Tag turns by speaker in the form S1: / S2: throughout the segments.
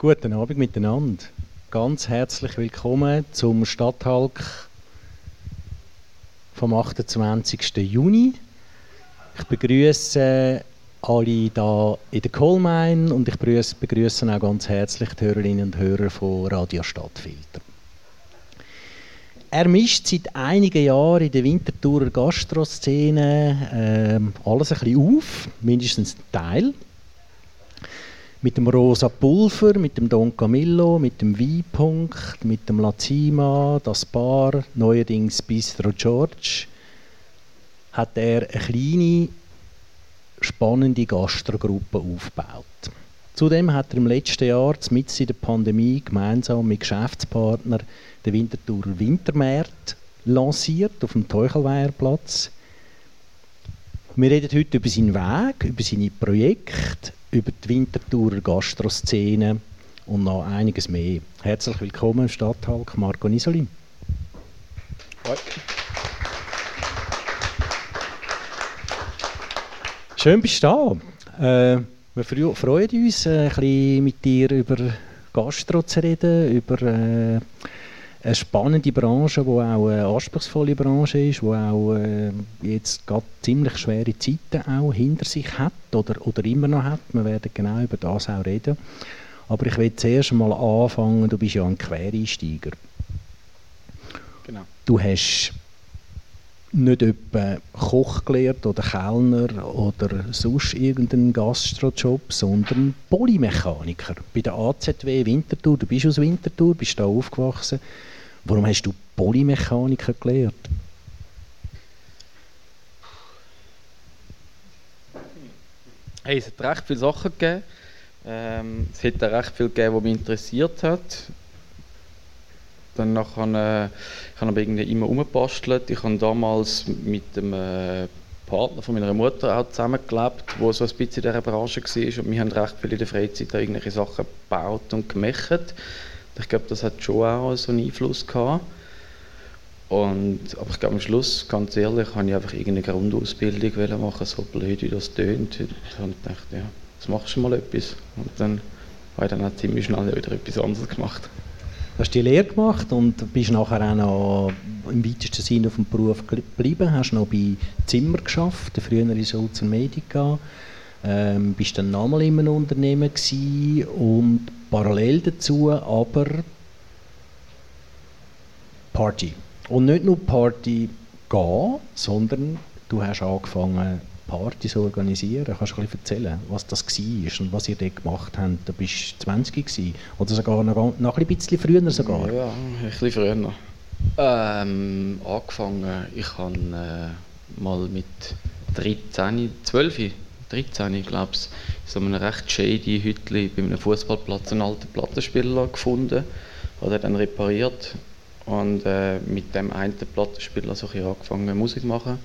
S1: Guten Abend miteinander. Ganz herzlich willkommen zum Stadthalk vom 28. Juni. Ich begrüße alle hier in der Kohlmein und ich begrüße auch ganz herzlich die Hörerinnen und Hörer von Radio Stadtfilter. Er mischt seit einigen Jahren in der Winterthurer Gastroszene äh, alles ein bisschen auf, mindestens ein Teil mit dem Rosa Pulver, mit dem Don Camillo, mit dem Weinpunkt, mit dem Lazima, das Bar, neuerdings Bistro George, hat er eine kleine, spannende Gastrogruppe aufgebaut. Zudem hat er im letzten Jahr, mitten in der Pandemie, gemeinsam mit Geschäftspartnern den Winterthurer Wintermarkt lanciert auf dem Teuchelweierplatz. Wir reden heute über seinen Weg, über seine Projekte, über die Winterthurer Gastroszene und noch einiges mehr. Herzlich willkommen im Stadthalk Marco Nisoli. Schön bist du da. Äh, wir freuen uns, äh, ein bisschen mit dir über Gastro zu reden, über äh, eine spannende Branche, die auch eine anspruchsvolle Branche ist, die auch äh, jetzt gerade ziemlich schwere Zeiten auch hinter sich hat oder, oder immer noch hat. Wir werden genau über das auch reden. Aber ich will zuerst mal anfangen, du bist ja ein Quereinsteiger. Genau. Du hast nicht etwa Koch gelernt oder Kellner oder sonst irgendeinen Gastrojob, sondern Polymechaniker. Bei der AZW Winterthur, du bist aus Winterthur, bist da aufgewachsen. Warum hast du Polymechaniker gelernt?
S2: Hey, es hat recht viele Sachen gegeben. Ähm, es hat auch recht viel gegeben, was mich interessiert hat. Dann nachher, äh, ich habe aber immer umgebastelt. Ich habe damals mit dem äh, Partner von meiner Mutter auch zusammengelebt, der so ein bisschen in dieser Branche war. Und wir haben recht viel in der Freizeit irgendwelche Sachen gebaut und gemacht. Ich glaube, das hat schon auch so einen Einfluss gehabt. Und, aber ich glaube, am Schluss, ganz ehrlich, habe ich einfach irgendeine Grundausbildung machen, so blöd wie das tönt. Und gedacht, ja, jetzt machst du mal etwas. Und dann habe ich dann auch ziemlich schnell wieder etwas anderes gemacht.
S1: Hast die Lehre gemacht und bist nachher auch noch im weitesten Sinne auf dem Beruf geblieben, hast noch bei Zimmer geschafft, früher in Sulzer Medica, ähm, bist dann nochmal in einem Unternehmen und parallel dazu aber Party. Und nicht nur Party gehen, sondern du hast angefangen, Partys organisieren. Kannst du ein bisschen erzählen, was das war und was ihr dort gemacht habt? Du bist 20 gewesen, oder sogar noch, noch ein bisschen früher sogar?
S2: Ja, ein bisschen früher. Ähm, angefangen, ich habe äh, mal mit 13, 12, 13, glaube ich, so einem recht shady Hütli bei einem Fußballplatz einen alten Plattenspieler gefunden, hat dann repariert und äh, mit dem einen Plattenspieler so ein angefangen Musik zu machen.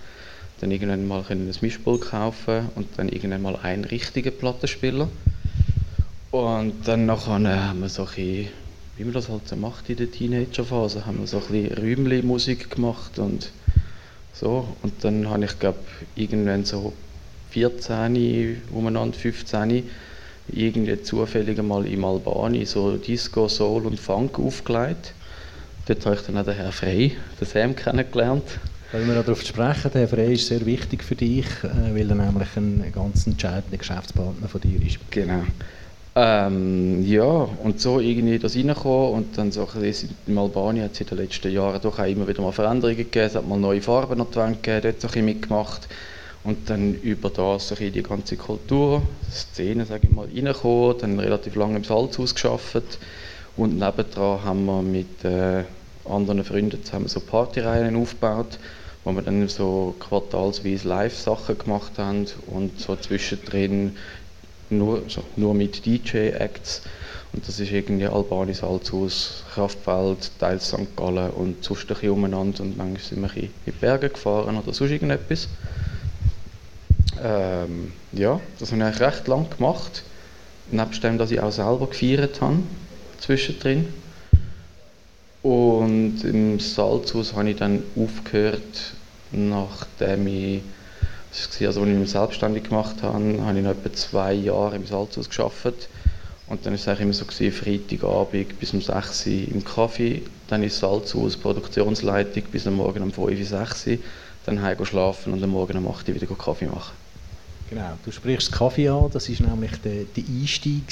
S2: Dann irgendwann mal ein Mischpult kaufen und dann irgendwann mal einen richtigen Plattenspieler. Und dann nachher äh, haben wir so ein bisschen, wie man das halt so macht in der Teenagerphase, haben wir so ein bisschen Räumli-Musik gemacht und so. Und dann habe ich glaube irgendwann so 14, umeinander 15, irgendwie zufällig mal im Albani so Disco, Soul und Funk aufgelegt. Dort habe ich dann auch den Herrn Frey, den Sam, kennengelernt.
S1: Wenn wir darauf sprechen, der Frey ist sehr wichtig für dich, äh, weil er nämlich ein ganz entscheidender Geschäftspartner von dir ist.
S2: Genau. Ähm, ja, und so irgendwie das reinkommen und dann so im Albanien hat es in den letzten Jahren doch auch immer wieder mal Veränderungen gegeben, es hat mal neue Farben noch gegeben, dort so ein bisschen mitgemacht und dann über das so die ganze Kultur, Szene, sage ich mal, reingekommen, dann relativ lange im Salzhaus geschafft und nebendran haben wir mit äh, anderen Freunden zusammen so Partyreihen aufgebaut, wo wir dann so quartalsweise Live-Sachen gemacht haben und so zwischendrin nur, so, nur mit DJ-Acts. Und das ist irgendwie Albani, Salzhaus, Kraftfeld, teils St. Gallen und sonst ein bisschen umeinander. Und manchmal sind wir in die Berge gefahren oder sonst irgendetwas. Ähm, ja, das habe ich eigentlich recht lang gemacht. Nebst dem, dass ich auch selber gefeiert habe, zwischendrin. Und im Salzhaus habe ich dann aufgehört, nachdem ich, also als ich mich selbstständig gemacht habe, habe ich noch etwa zwei Jahre im Salzhaus gearbeitet Und dann war es eigentlich immer so, gewesen, Freitagabend bis um 6 Uhr im Kaffee, dann ins Salzhaus, Produktionsleitung bis am Morgen um 5 Uhr, 6 Uhr, dann heim schlafen und am Morgen um 8 Uhr wieder Kaffee machen.
S1: Genau, du sprichst Kaffee an, das war nämlich der, der Einstieg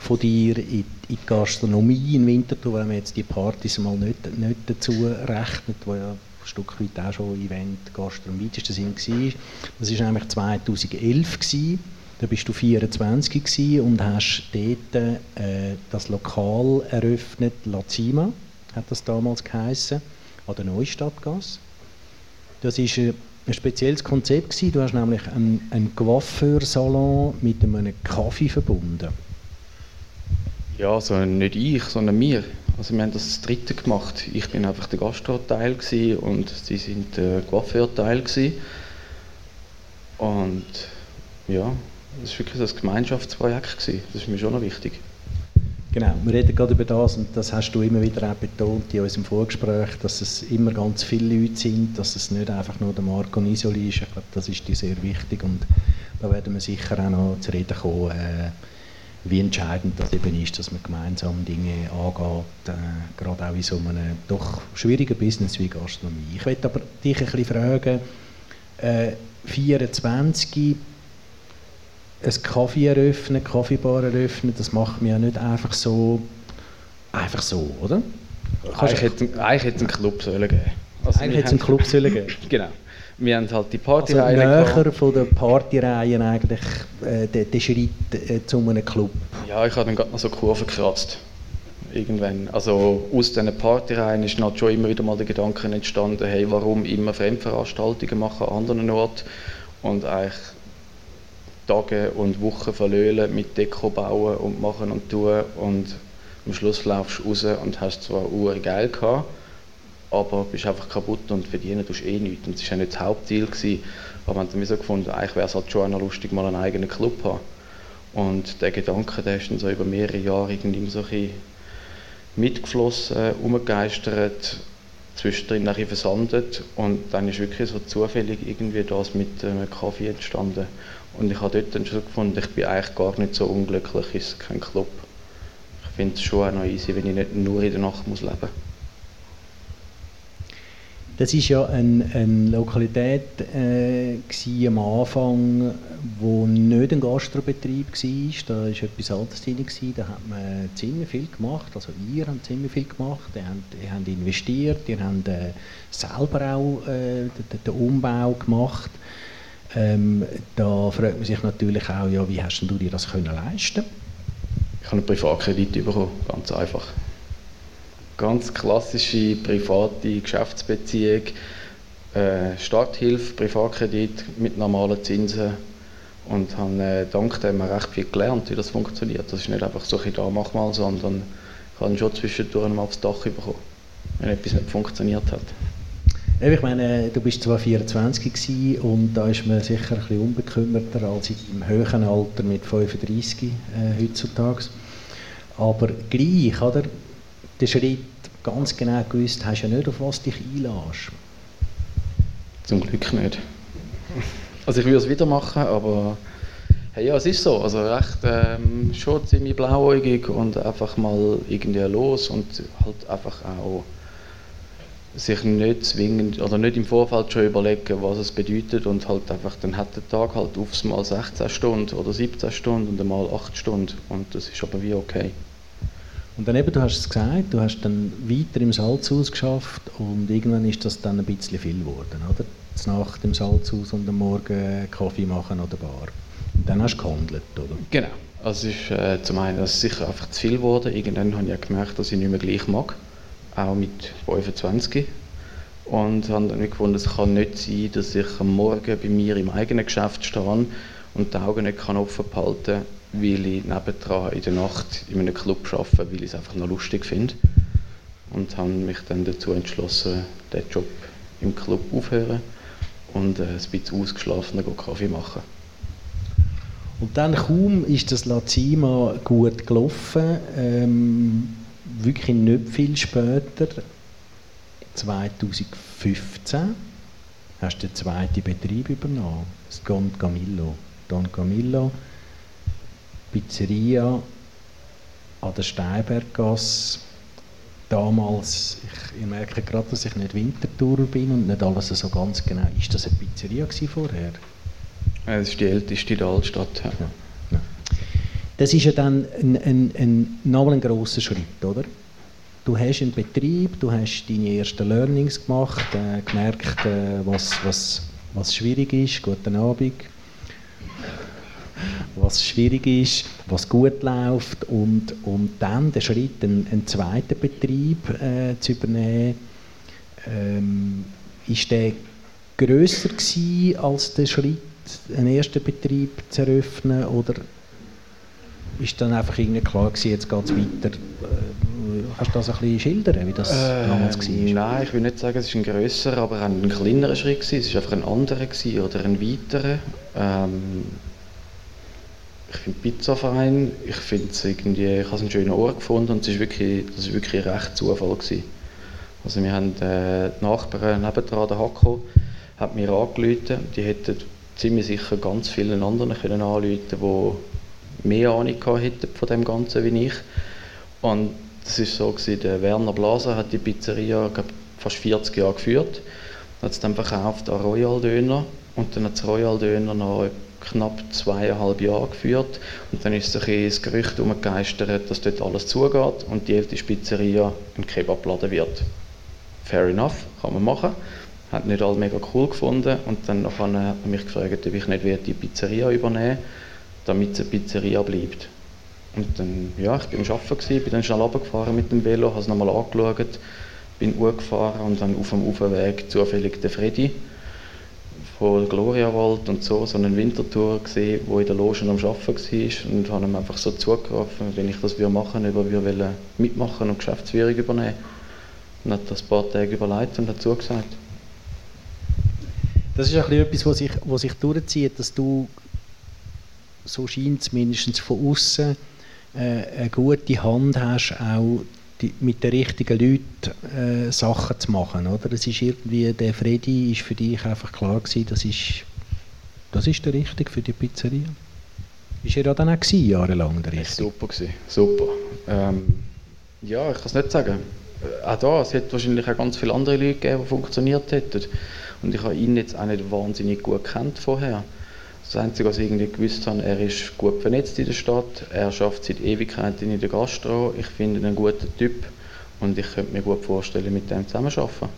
S1: von dir in, die Gastronomie in Winterthur, wenn man jetzt die Partys mal nicht, nicht dazu rechnet, wo ja ein Stück weit auch schon Event, Gastronomie das war. Das war nämlich 2011 gewesen. Da bist du 24 und hast dort äh, das Lokal eröffnet, La Cima, hat das damals geheißen, an der Neustadtgasse. Das ist äh, ein spezielles Konzept gewesen. Du hast nämlich einen, einen Coiffeursalon mit einem Kaffee verbunden.
S2: Ja, also nicht ich, sondern wir. Also wir haben das, das dritte gemacht. Ich bin einfach der Gastroteil und sie sind der Coiffeurteil Und ja, das war wirklich ein Gemeinschaftsprojekt. Gewesen. Das ist mir schon noch wichtig.
S1: Genau, wir reden gerade über das und das hast du immer wieder auch betont in unserem Vorgespräch, dass es immer ganz viele Leute sind, dass es nicht einfach nur der Marco Nisoli ist. Ich glaube, das ist dir sehr wichtig und da werden wir sicher auch noch zu reden kommen, äh, wie entscheidend das eben ist, dass man gemeinsam Dinge angeht, äh, gerade auch in so einem doch schwierigen Business wie Gastronomie. Ich möchte aber dich ein bisschen fragen, äh, 24 ein Kaffee eröffnen, Kaffeebar eröffnen, das macht man ja nicht einfach so, einfach so, oder?
S2: eigentlich hätte, eigentlich hätte es einen Club sollen geben.
S1: Also eigentlich hätte es einen Club sollen geben.
S2: genau. Wir haben halt die Partyreihe
S1: also näher von der Partyreihen eigentlich äh, der, der Schritt äh, zu einem Club.
S2: Ja, ich habe dann gerade noch so Kurven gekratzt. Irgendwann. Also aus diesen Partyreihen ist halt schon immer wieder mal der Gedanke entstanden, hey, warum immer Fremdveranstaltungen machen an anderen Orten und eigentlich Tage und Wochen verlöhlen mit Deko bauen und machen und tun und am Schluss laufst du raus und hast zwar Uhr geil gehabt, aber bist einfach kaputt und verdienen tust eh nichts. Und das war ja nicht das Hauptziel, gewesen. aber haben dann so gefunden, eigentlich wäre es halt schon auch lustig, mal einen eigenen Club zu haben. Und der Gedanke, der ist dann so über mehrere Jahre irgendwie so ein mitgeflossen, umgegeistert, zwischendrin nachher versandet und dann ist wirklich so zufällig irgendwie das mit einem Kaffee entstanden. Und ich habe dort dann schon gefunden, ich bin eigentlich gar nicht so unglücklich, ist kein Club. Ich finde es schon auch noch easy, wenn ich nicht nur in der Nacht muss leben muss.
S1: Das war ja eine, eine Lokalität äh, am Anfang, wo nicht ein Gastrobetrieb war. Da war etwas anderes drin. Da hat man ziemlich viel gemacht. Also ihr habt ziemlich viel gemacht. Ihr habt, ihr habt investiert, ihr habt äh, selber auch äh, den, den Umbau gemacht. Ähm, da fragt man sich natürlich auch, ja, wie hast du dir das können leisten
S2: Ich habe einen Privatkredit bekommen, ganz einfach. Ganz klassische private Geschäftsbeziehung, äh, Starthilfe, Privatkredit mit normalen Zinsen und habe äh, dank dem recht viel gelernt, wie das funktioniert. Das ist nicht einfach so, ein da mach mal, sondern ich habe schon zwischendurch mal aufs Dach bekommen, wenn etwas nicht funktioniert hat.
S1: Ich meine, du bist zwar 24 gewesen, und da ist man sicher ein bisschen unbekümmerter als im höheren Alter mit 35 äh, heutzutage. Aber gleich, oder? Der Schritt ganz genau gewusst, hast ja nicht, auf was dich einlässt.
S2: Zum Glück nicht. Also ich würde es wieder machen, aber hey, ja, es ist so. Also recht ähm, schon ziemlich blauäugig und einfach mal irgendwie los und halt einfach auch sich nicht zwingend oder nicht im Vorfeld schon überlegen, was es bedeutet und halt einfach, dann hat der Tag halt aufs Mal 16 Stunden oder 17 Stunden und einmal 8 Stunden und das ist aber wie okay.
S1: Und dann eben, du hast es gesagt, du hast dann weiter im Salzhaus geschafft und irgendwann ist das dann ein bisschen viel geworden, oder? Nach dem Salzhaus und am Morgen Kaffee machen oder Bar. Und dann hast du gehandelt, oder?
S2: Genau. Also es ist äh, zum einen das sicher einfach zu viel geworden. Irgendwann habe ich gemerkt, dass ich nicht mehr gleich mag auch mit 25. Und habe dann gefunden, es kann nicht sein, dass ich am Morgen bei mir im eigenen Geschäft stehe und die Augen nicht offen behalten kann, weil ich nebendran in der Nacht in einem Club arbeite, weil ich es einfach noch lustig finde. Und habe mich dann dazu entschlossen, den Job im Club aufzuhören und äh, ein bisschen ausgeschlafener Kaffee machen.
S1: Und dann kaum ist das Lazima gut gelaufen. Ähm wirklich nicht viel später, 2015, hast du den zweiten Betrieb übernommen, das Don Camillo. Don Camillo, Pizzeria an der Steinberggasse damals, ich, ich merke gerade, dass ich nicht Wintertour bin und nicht alles so ganz genau. Ist das eine Pizzeria vorher?
S2: Es ist die älteste in der Altstadt. Ja. Ja.
S1: Das ist ja dann ein, ein, ein, nochmal ein grosser Schritt, oder? Du hast einen Betrieb, du hast deine ersten Learnings gemacht, äh, gemerkt, äh, was, was, was schwierig ist. Guten Abend was schwierig ist, was gut läuft und, und dann der Schritt, einen, einen zweiten Betrieb äh, zu übernehmen, ähm, ist der grösser gewesen als der Schritt, einen ersten Betrieb zu eröffnen oder ist dann einfach irgendwie klar gewesen, jetzt geht es weiter? Äh, kannst du das ein bisschen schildern, wie das äh, damals war?
S2: Nein, ich will nicht sagen, es ist ein grösser, aber ein kleinerer Schritt gewesen. Es war einfach ein anderer gewesen, oder ein weiterer. Ähm, ich finde Pizzaverein, ich finde es irgendwie, ich habe einen schönen Ort gefunden und es ist wirklich, das ist wirklich recht Zufall gewesen. Also wir haben äh, die Nachbarn nebendran, der Hacko, hat mir angerufen, die hätten ziemlich sicher ganz vielen anderen können anrufen, die mehr Ahnung hätten von dem Ganzen wie ich. Und das ist so gewesen, der Werner Blaser hat die Pizzeria glaub, fast 40 Jahre geführt, hat es dann verkauft an Royal Döner und dann hat Royal Döner noch knapp zweieinhalb Jahre geführt und dann ist sich das Gerücht umgegeistert, dass dort alles zugeht und die älteste Pizzeria ein Kebabladen wird. Fair enough, kann man machen. Hat nicht alle mega cool gefunden und dann hat man mich gefragt, ob ich nicht die Pizzeria übernehmen damit es eine Pizzeria bleibt. Und dann, ja, ich war am Arbeiten, bin dann schnell runtergefahren mit dem Velo, habe es nochmal angeschaut, bin Uhr gefahren und dann auf dem Aufweg zufällig den Freddy von Gloriawald und so, so eine Wintertour gesehen, wo in der Loge am Arbeiten war und habe ihm einfach so zugerufen, wenn ich das machen würde, ob er mitmachen und Geschäftsführung übernehmen und hat das ein paar Tage überlegt und hat zugesagt.
S1: Das ist ein etwas, was sich, was sich durchzieht, dass du, so scheint es mindestens von außen, äh, eine gute Hand hast, auch die, mit den richtigen Leuten äh, Sachen zu machen. Oder? Es ist irgendwie, der Freddy ist für dich einfach klar gewesen, das ist, das ist der Richtige für die Pizzeria. Ist er ja dann auch gewesen, jahrelang der
S2: Richtige? Super gewesen, super. Ähm, ja, ich kann es nicht sagen. Äh, auch da, es hätte wahrscheinlich auch ganz viele andere Leute gegeben, die funktioniert hätten. Und ich habe ihn jetzt auch nicht wahnsinnig gut kennt vorher. Das Einzige, was ich irgendwie gewusst habe, er ist gut vernetzt in der Stadt, er schafft seit Ewigkeiten in der Gastro, ich finde ihn einen guten Typ und ich könnte mir gut vorstellen, mit dem zusammenzuarbeiten.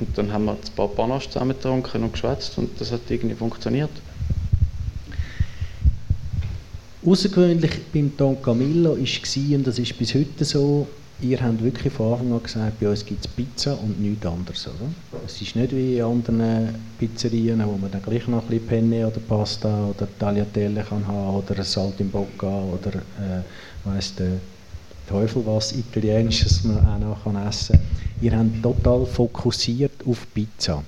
S2: Und dann haben wir ein paar Panache zusammen getrunken und geschwätzt und das hat irgendwie funktioniert.
S1: Außergewöhnlich beim Don Camillo war, und das ist bis heute so, ihr habt wirklich von Anfang an gesagt, bei uns gibt es Pizza und nichts anderes, oder? Es ist nicht wie in anderen Pizzerien, wo man dann gleich noch ein bisschen Penne oder Pasta oder Tagliatelle kann haben oder ein Saltimbocca oder äh, weiss der Teufel was Italienisches man auch noch kann essen kann. Ihr habt total fokussiert auf Pizza.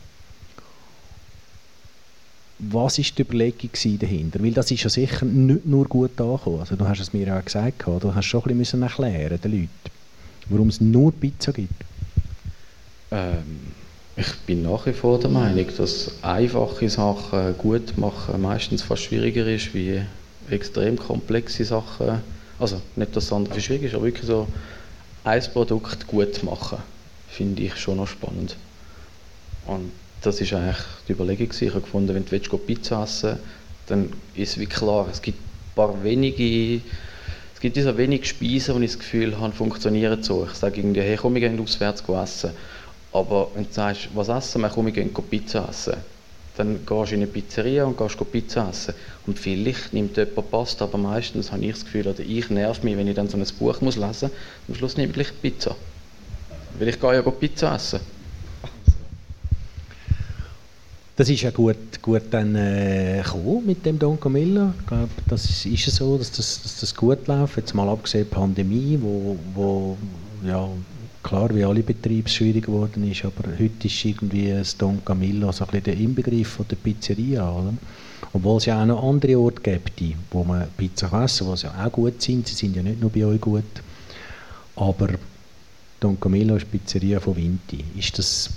S1: Was war die Überlegung dahinter? Weil das ist ja sicher nicht nur gut angekommen. Also, du hast es mir auch gesagt, du hast schon ein bisschen erklären den Leuten warum es nur Pizza gibt?
S2: Ähm, ich bin nach wie vor der Meinung, dass einfache Sachen gut machen meistens fast schwieriger ist wie extrem komplexe Sachen. Also nicht, dass es andere schwierig ist, aber wirklich so ein Produkt gut machen, finde ich schon noch spannend. Und das ist eigentlich die Überlegung. Ich habe gefunden, wenn du Pizza essen willst, dann ist wie klar, es gibt ein paar wenige es gibt so wenig Speisen, wo ich das Gefühl habe, funktionieren so. Ich sage irgendwie, hey, komm, wir gehen auswärts essen. Aber wenn du sagst, was essen wir, komm, wir gehen Pizza essen. Dann gehst du in eine Pizzeria und gehst Pizza essen. Und vielleicht nimmt jemand Pasta, aber meistens habe ich das Gefühl, oder ich nerv mich, wenn ich dann so ein Buch muss lesen muss. Am Schluss nehme ich Pizza. Weil ich gehe ja Pizza essen.
S1: Das ist ja gut, gut dann äh, mit dem Don Camillo. Ich glaube, das ist, ist so, dass das, dass das gut läuft. Jetzt mal abgesehen der Pandemie, wo, wo ja, klar wie alle Betriebe schwierig geworden ist, aber heute ist irgendwie das Don Camillo so ein bisschen der Inbegriff von der Pizzeria. Oder? Obwohl es ja auch noch andere Orte gibt, wo man Pizza essen kann, die ja auch gut sind. Sie sind ja nicht nur bei euch gut. Aber Don Camillo ist Pizzeria von Vinti. Ist das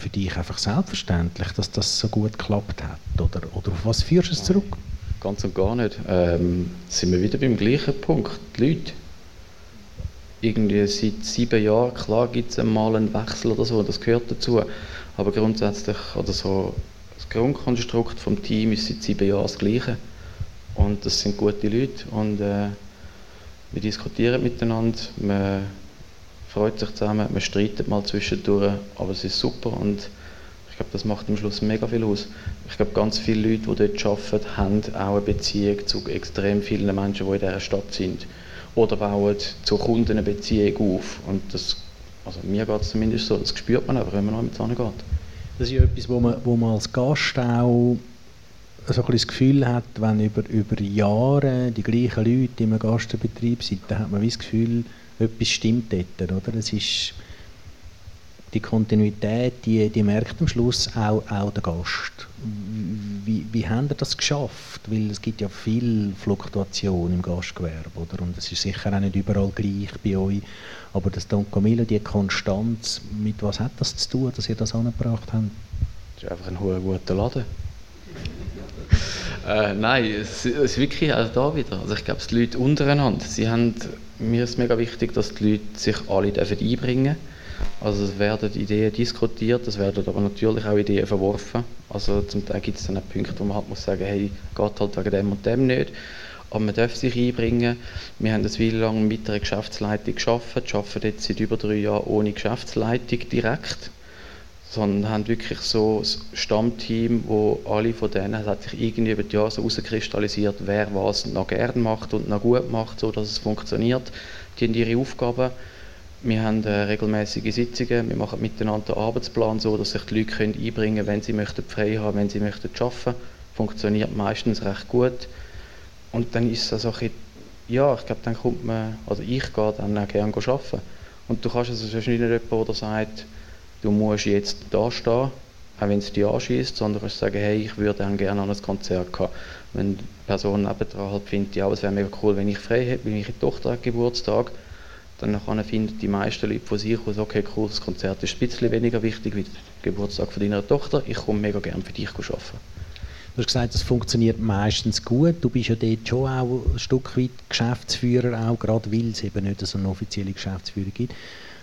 S1: für dich einfach selbstverständlich, dass das so gut geklappt hat? Oder, oder auf was führst du es zurück?
S2: Ganz und gar nicht. Ähm, sind wir wieder beim gleichen Punkt. Die Leute. irgendwie seit sieben Jahren, klar gibt es mal einen Wechsel oder so, das gehört dazu, aber grundsätzlich, oder so, das Grundkonstrukt vom Team ist seit sieben Jahren das gleiche und das sind gute Leute und äh, wir diskutieren miteinander, man freut sich zusammen, man streitet mal zwischendurch, aber es ist super und ich glaube, das macht am Schluss mega viel aus. Ich glaube, ganz viele Leute, die dort arbeiten, haben auch eine Beziehung zu extrem vielen Menschen, die in dieser Stadt sind. Oder bauen zu Kunden eine Beziehung auf. Und das, also mir geht es zumindest so, das spürt man einfach, wenn man noch mit geht.
S1: Das ist ja etwas, wo man, wo man als Gast auch so ein das Gefühl hat, wenn über, über Jahre die gleichen Leute im Gastbetrieb sind, dann hat man das Gefühl, etwas stimmt dort. Oder? Es ist die Kontinuität, die, die merkt am Schluss auch, auch der Gast. Wie, wie haben ihr das geschafft? Weil es gibt ja viel Fluktuation im Gastgewerbe, oder? Und es ist sicher auch nicht überall gleich bei euch. Aber das Don Camillo, die Konstanz, mit was hat das zu tun, dass ihr das angebracht habt?
S2: Das ist einfach ein hoher guter Laden. Äh, nein, es, es, ist wirklich auch da wieder. Also ich glaube, die Leute untereinander, sie haben, mir ist mega wichtig, dass die Leute sich alle einbringen dürfen also es werden Ideen diskutiert, es werden aber natürlich auch Ideen verworfen. Also zum Teil gibt es dann auch Punkte, wo man halt muss sagen, hey, geht halt wegen dem und dem nicht. Aber man darf sich einbringen. Wir haben eine Weile lang mit einer Geschäftsleitung gearbeitet, arbeiten jetzt seit über drei Jahren ohne Geschäftsleitung direkt, sondern haben wirklich so ein Stammteam, wo alle von denen, hat sich irgendwie über die Jahre so herauskristallisiert, wer was noch gerne macht und noch gut macht, so dass es funktioniert. Die haben ihre Aufgaben wir haben äh, regelmäßige Sitzungen, wir machen miteinander einen Arbeitsplan so, dass sich die Leute können einbringen können, wenn sie möchten frei haben, wenn sie möchten arbeiten. Funktioniert meistens recht gut. Und dann ist es also ein ja, ich glaube, dann kommt man, also ich gehe dann auch gerne arbeiten. Und du kannst also nicht jemanden, der sagt, du musst jetzt da stehen, auch wenn es dich anschießt, sondern du kannst sagen, hey, ich würde dann gerne an ein Konzert gehen. Wenn die Person nebendran halt findet, ja, es wäre mega cool, wenn ich frei hätte, wenn meine Tochter hat Geburtstag, dann finden die meisten Leute von sich aus, okay, cool, das Konzert ist ein bisschen weniger wichtig wie der Geburtstag von deiner Tochter, ich komme mega gerne für dich arbeiten.
S1: Du hast gesagt, das funktioniert meistens gut. Du bist ja dort schon auch ein Stück weit Geschäftsführer, auch gerade weil es eben nicht so eine offizielle Geschäftsführung gibt.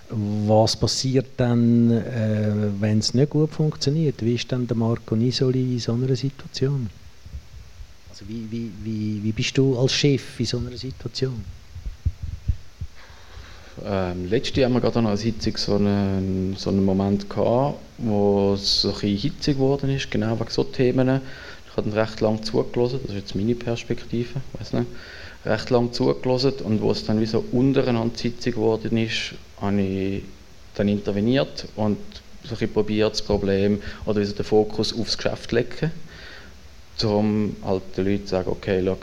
S1: Was passiert dann, äh, wenn es nicht gut funktioniert? Wie ist dann der Marco Nisoli in so einer Situation? Also wie, wie, wie, wie bist du als Chef in so einer Situation?
S2: Ähm, letztes Jahr haben wir gerade an einer Sitzung so einen, so einen Moment gehabt, wo es ein bisschen hitzig geworden ist, genau wegen so Themen. Ich habe recht lange zugelassen, das ist jetzt meine Perspektive, weiß nicht, recht lange zugelassen und wo es dann wie so untereinander Sitzung geworden ist, habe ich dann interveniert und so ein probiert, das Problem oder den Fokus aufs Geschäft zu legen, um halt den Leuten zu sagen, okay, schau,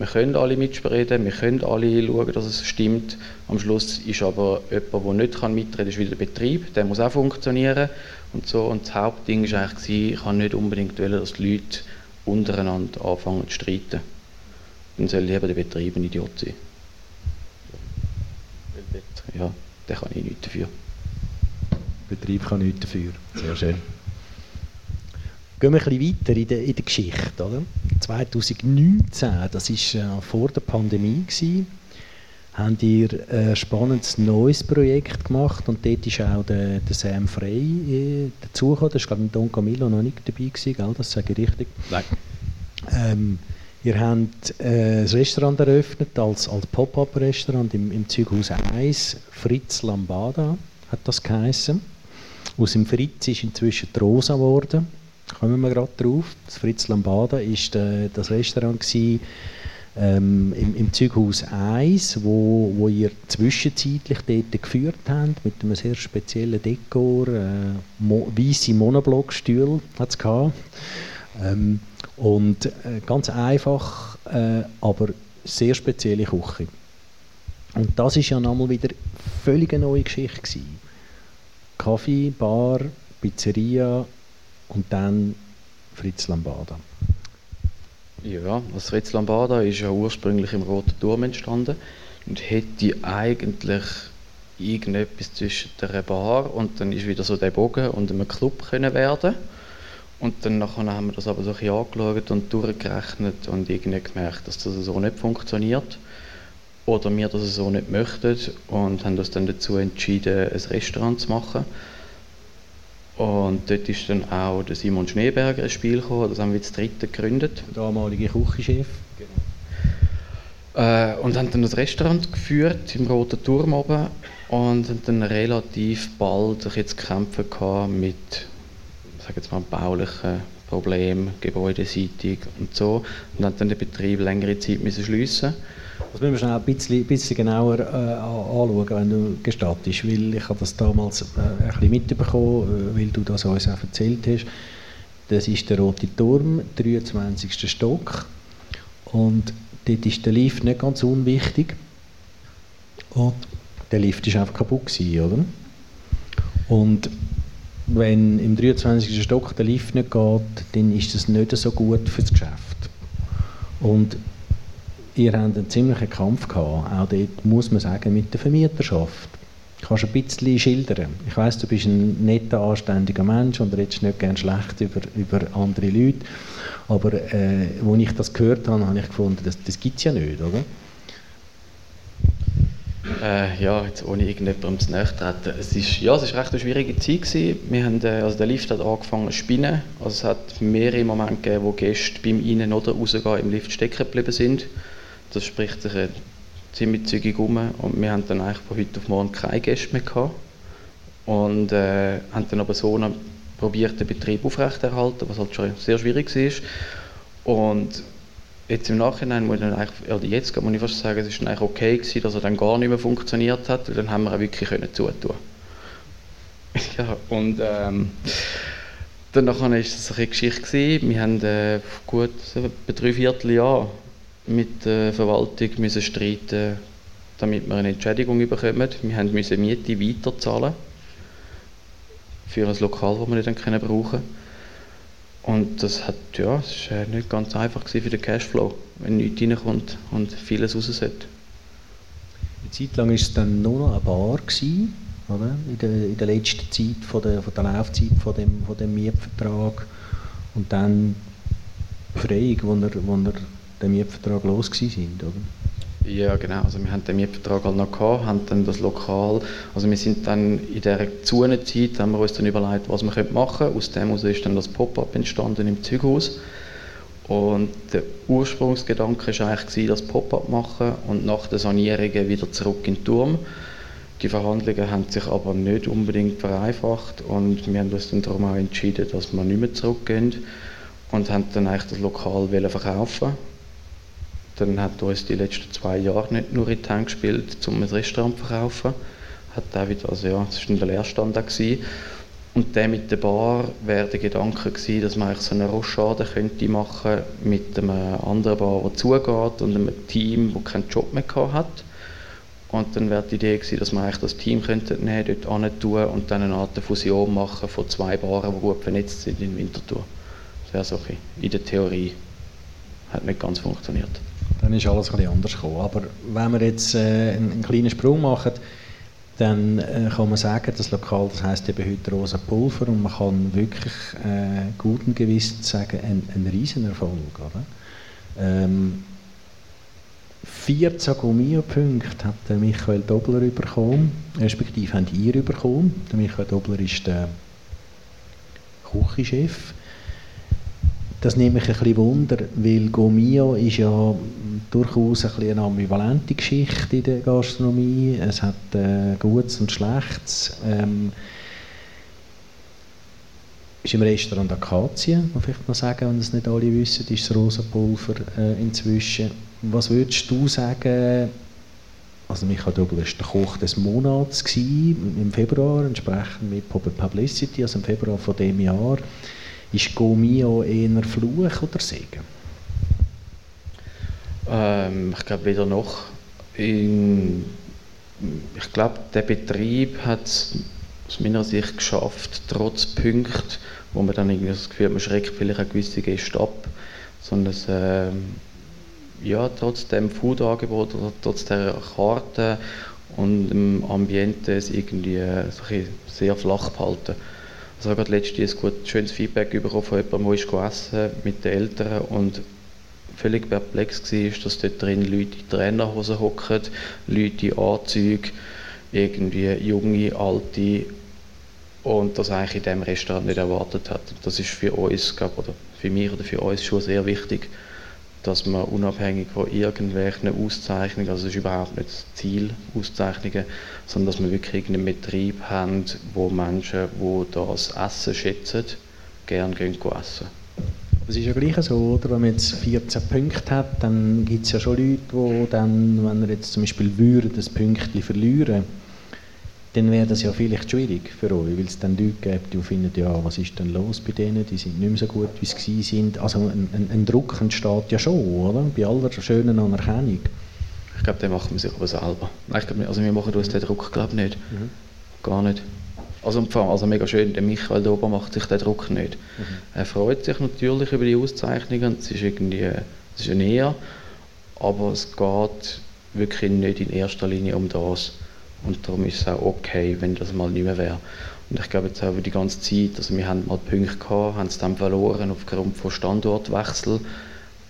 S2: wir können alle mitsprechen, wir können alle schauen, dass es stimmt. Am Schluss ist aber jemand, der nicht mitreden kann, wieder der Betrieb. Der muss auch funktionieren. Und, so. und das Hauptding war eigentlich, ich kann nicht unbedingt wollen, dass die Leute untereinander anfangen zu streiten. Dann soll lieber der Betrieb ein Idiot sein. Ja, der kann ich nichts dafür.
S1: Der Betrieb kann nichts dafür. Sehr schön. Gehen wir ein bisschen weiter in der, in der Geschichte. Oder? 2019, das war äh, vor der Pandemie, gewesen, habt ihr ein spannendes neues Projekt gemacht und dort ist auch der, der Sam Frey äh, dazugekommen. Das war glaube ich Don Camillo noch nicht dabei, gewesen, gell? das sage ich richtig. Nein. Ähm, ihr habt äh, Restaurant eröffnet als, als Pop-Up-Restaurant im, im Zughaus 1, Fritz Lambada hat das geheißen. Aus dem Fritz ist inzwischen die Rosa geworden kommen wir gerade drauf. Das Fritz Lambada war äh, das Restaurant gewesen, ähm, im, im Zughaus 1, wo, wo ihr zwischenzeitlich dort geführt habt, mit einem sehr speziellen Dekor, äh, mo weiße Monoblockstühle hat es ähm, und äh, ganz einfach, äh, aber sehr spezielle Küche. Und das ist ja nochmal wieder völlig eine neue Geschichte gewesen. Kaffee, Bar, Pizzeria, und dann Fritz Lambada.
S2: Ja, das Fritz Lambada ist ja ursprünglich im Roten Turm entstanden und hätte eigentlich irgendetwas zwischen der Bar und dann ist wieder so der Bogen und einem Club können werden und dann nachher haben wir das aber so ein bisschen angeschaut und durchgerechnet und irgendwie gemerkt, dass das so nicht funktioniert oder wir das so nicht möchten und haben uns dann dazu entschieden, ein Restaurant zu machen. Und dort ist dann auch der Simon Schneeberger ins Spiel gekommen, das haben wir das dritte gegründet.
S1: Der damalige Küchenchef.
S2: Genau. Äh, und haben dann das Restaurant geführt im Roten Turm oben und haben dann relativ bald jetzt kämpfen mit, sag jetzt mal, baulichen Problemen, gebäudeseitig und so. Und haben dann den Betrieb längere Zeit müssen schliessen
S1: das müssen wir schnell ein bisschen, bisschen genauer äh, anschauen, wenn du gestattest, weil ich habe das damals äh, ein bisschen mitbekommen, äh, weil du das uns auch erzählt hast. Das ist der Rote Turm, 23. Stock und dort ist der Lift nicht ganz unwichtig und der Lift ist einfach kaputt gewesen, oder? Und wenn im 23. Stock der Lift nicht geht, dann ist das nicht so gut für das Geschäft. Und ihr habt einen ziemlichen Kampf gehabt, auch dort muss man sagen, mit der Vermieterschaft. Kannst du ein bisschen schildern? Ich weiß, du bist ein netter, anständiger Mensch und redest nicht gerne schlecht über, über andere Leute, aber äh, als ich das gehört habe, habe ich gefunden, das, das gibt es ja nicht, oder?
S2: Äh, ja, jetzt ohne irgendjemandem zu nahe treten. Es ist, ja, es recht eine schwierige Zeit gewesen. Wir haben, äh, also der Lift hat angefangen zu spinnen. Also es hat mehrere Momente gegeben, wo Gäste beim Rein- oder Rausgehen im Lift stecken geblieben sind. Das spricht sich ziemlich zügig um und wir haben dann eigentlich von heute auf morgen keine Gäste mehr gehabt und äh, haben dann aber so einen probiert, den Betrieb aufrechterhalten, was halt schon sehr schwierig war. Und jetzt im Nachhinein muss ich eigentlich, oder jetzt muss ich fast sagen, es war eigentlich okay gewesen, dass er dann gar nicht mehr funktioniert hat, weil dann haben wir auch wirklich können zutun. ja, und ähm, dann war es eine Geschichte gewesen. Wir haben äh, gut etwa drei Vierteljahr mit der Verwaltung müssen streiten, damit wir eine Entschädigung bekommen. Wir mussten Miete weiterzahlen für ein Lokal, das wir nicht dann können brauchen Und das hat, ja, es war nicht ganz einfach für den Cashflow, wenn nichts reinkommt und vieles raus sollte.
S1: Eine Zeit lang war es dann nur noch eine Bar, gewesen, oder? In, der, in der letzten Zeit von der, von der Laufzeit von dem, von dem Mietvertrag. Und dann Befreiung, wo er, wo er den Mietvertrag los sind, oder?
S2: Ja, genau. Also wir haben den Mietvertrag halt noch gehabt, haben dann das Lokal, also wir sind dann in dieser Zonenzeit, haben wir uns dann überlegt, was wir machen können. Aus dem ist dann das Pop-up entstanden im Zughaus. Und der Ursprungsgedanke war eigentlich, das Pop-up machen und nach der Sanierung wieder zurück in den Turm. Die Verhandlungen haben sich aber nicht unbedingt vereinfacht und wir haben uns dann darum auch entschieden, dass wir nicht mehr zurückgehen und haben dann eigentlich das Lokal verkaufen dann hat uns die letzten zwei Jahre nicht nur in die Hand gespielt, um ein Restaurant zu verkaufen. Hat auch wieder, also ja, das war der Leerstand. Gewesen. Und der mit der Bar wäre der Gedanke gewesen, dass man eigentlich so eine Rochade könnte machen mit einem anderen Bar, der zugeht und einem Team, das keinen Job mehr hat. Und dann wäre die Idee gewesen, dass man eigentlich das Team könnte nehmen, dort hin und dann eine Art Fusion machen von zwei Baren, die gut vernetzt sind in Winterthur. Das wäre so ein in der Theorie. Hat nicht ganz funktioniert
S1: dann ist alles ein anders gekommen. Aber wenn wir jetzt äh, einen, einen, kleinen Sprung machen, dann äh, kann man sagen, das Lokal, das heißt eben heute Rosa Pulver und man kann wirklich äh, guten Gewissens sagen, ein, ein Riesenerfolg. Oder? Ähm, 14 Gummio-Punkte hat der Michael Dobler bekommen, respektive haben ihr bekommen. Der Michael Dobler ist der Küchenchef das nehme ich ein bisschen Wunder, weil Gomio ist ja durchaus ein bisschen eine ambivalente Geschichte in der Gastronomie. Es hat äh, Gutes und Schlechtes. Ähm, ist im Restaurant Akazie, muss ich noch sagen, wenn das nicht alle wissen, ist das Rosenpulver äh, inzwischen. Was würdest du sagen, also Michael Dobel war der Koch des Monats gewesen, im Februar, entsprechend mit Publicity, also im Februar von dem Jahr. Ist Gomio eher Fluch oder Segen?
S2: Ähm, ich glaube weder noch. In, ich glaube, der Betrieb hat es aus meiner Sicht geschafft, trotz Punkten, wo man dann irgendwie das Gefühl hat, man schreckt vielleicht eine gewisse Gäste ab, sondern es, äh, ja, trotz dem Foodangebot oder trotz der Karte und dem Ambiente es irgendwie äh, sehr flach behalten. Also ich habe gerade letztens ein gut, schönes Feedback bekommen von jemandem, der gegessen mit den Eltern. Und völlig perplex war, dass dort drin Leute in Trainerhosen hocken, Leute in Anzügen, irgendwie junge, alte. Und das eigentlich in diesem Restaurant nicht erwartet hat. Das ist für uns, glaub, oder für mich oder für uns schon sehr wichtig, dass man unabhängig von irgendwelchen Auszeichnungen, also es ist überhaupt nicht das Ziel, Auszeichnungen, sondern dass wir wirklich einen Betrieb haben, wo Menschen, die das Essen schätzen, gerne gehen essen.
S1: Es ist ja gleich so, oder? wenn man jetzt 14 Punkte hat, dann gibt es ja schon Leute, die dann, wenn er jetzt zum Beispiel würde, das Pünktchen verlieren dann wäre das ja vielleicht schwierig für euch, weil es dann Leute gibt, die finden, ja, was ist denn los bei denen, die sind nicht mehr so gut, wie sie sind. Also ein, ein, ein Druck entsteht ja schon, oder? Bei aller schönen Anerkennung.
S2: Ich glaube, den macht man sich aber selber. Ich glaub, also wir machen uns den Druck, glaube nicht. Mhm. Gar nicht. Also, also mega schön, der Michael Dober macht sich den Druck nicht. Mhm. Er freut sich natürlich über die Auszeichnungen, es ist irgendwie, es ist näher, aber es geht wirklich nicht in erster Linie um das. Und darum ist es auch okay, wenn das mal nicht mehr wäre. Und ich glaube jetzt auch über die ganze Zeit, also wir haben mal Punkte gehabt, haben es dann verloren aufgrund von Standortwechsel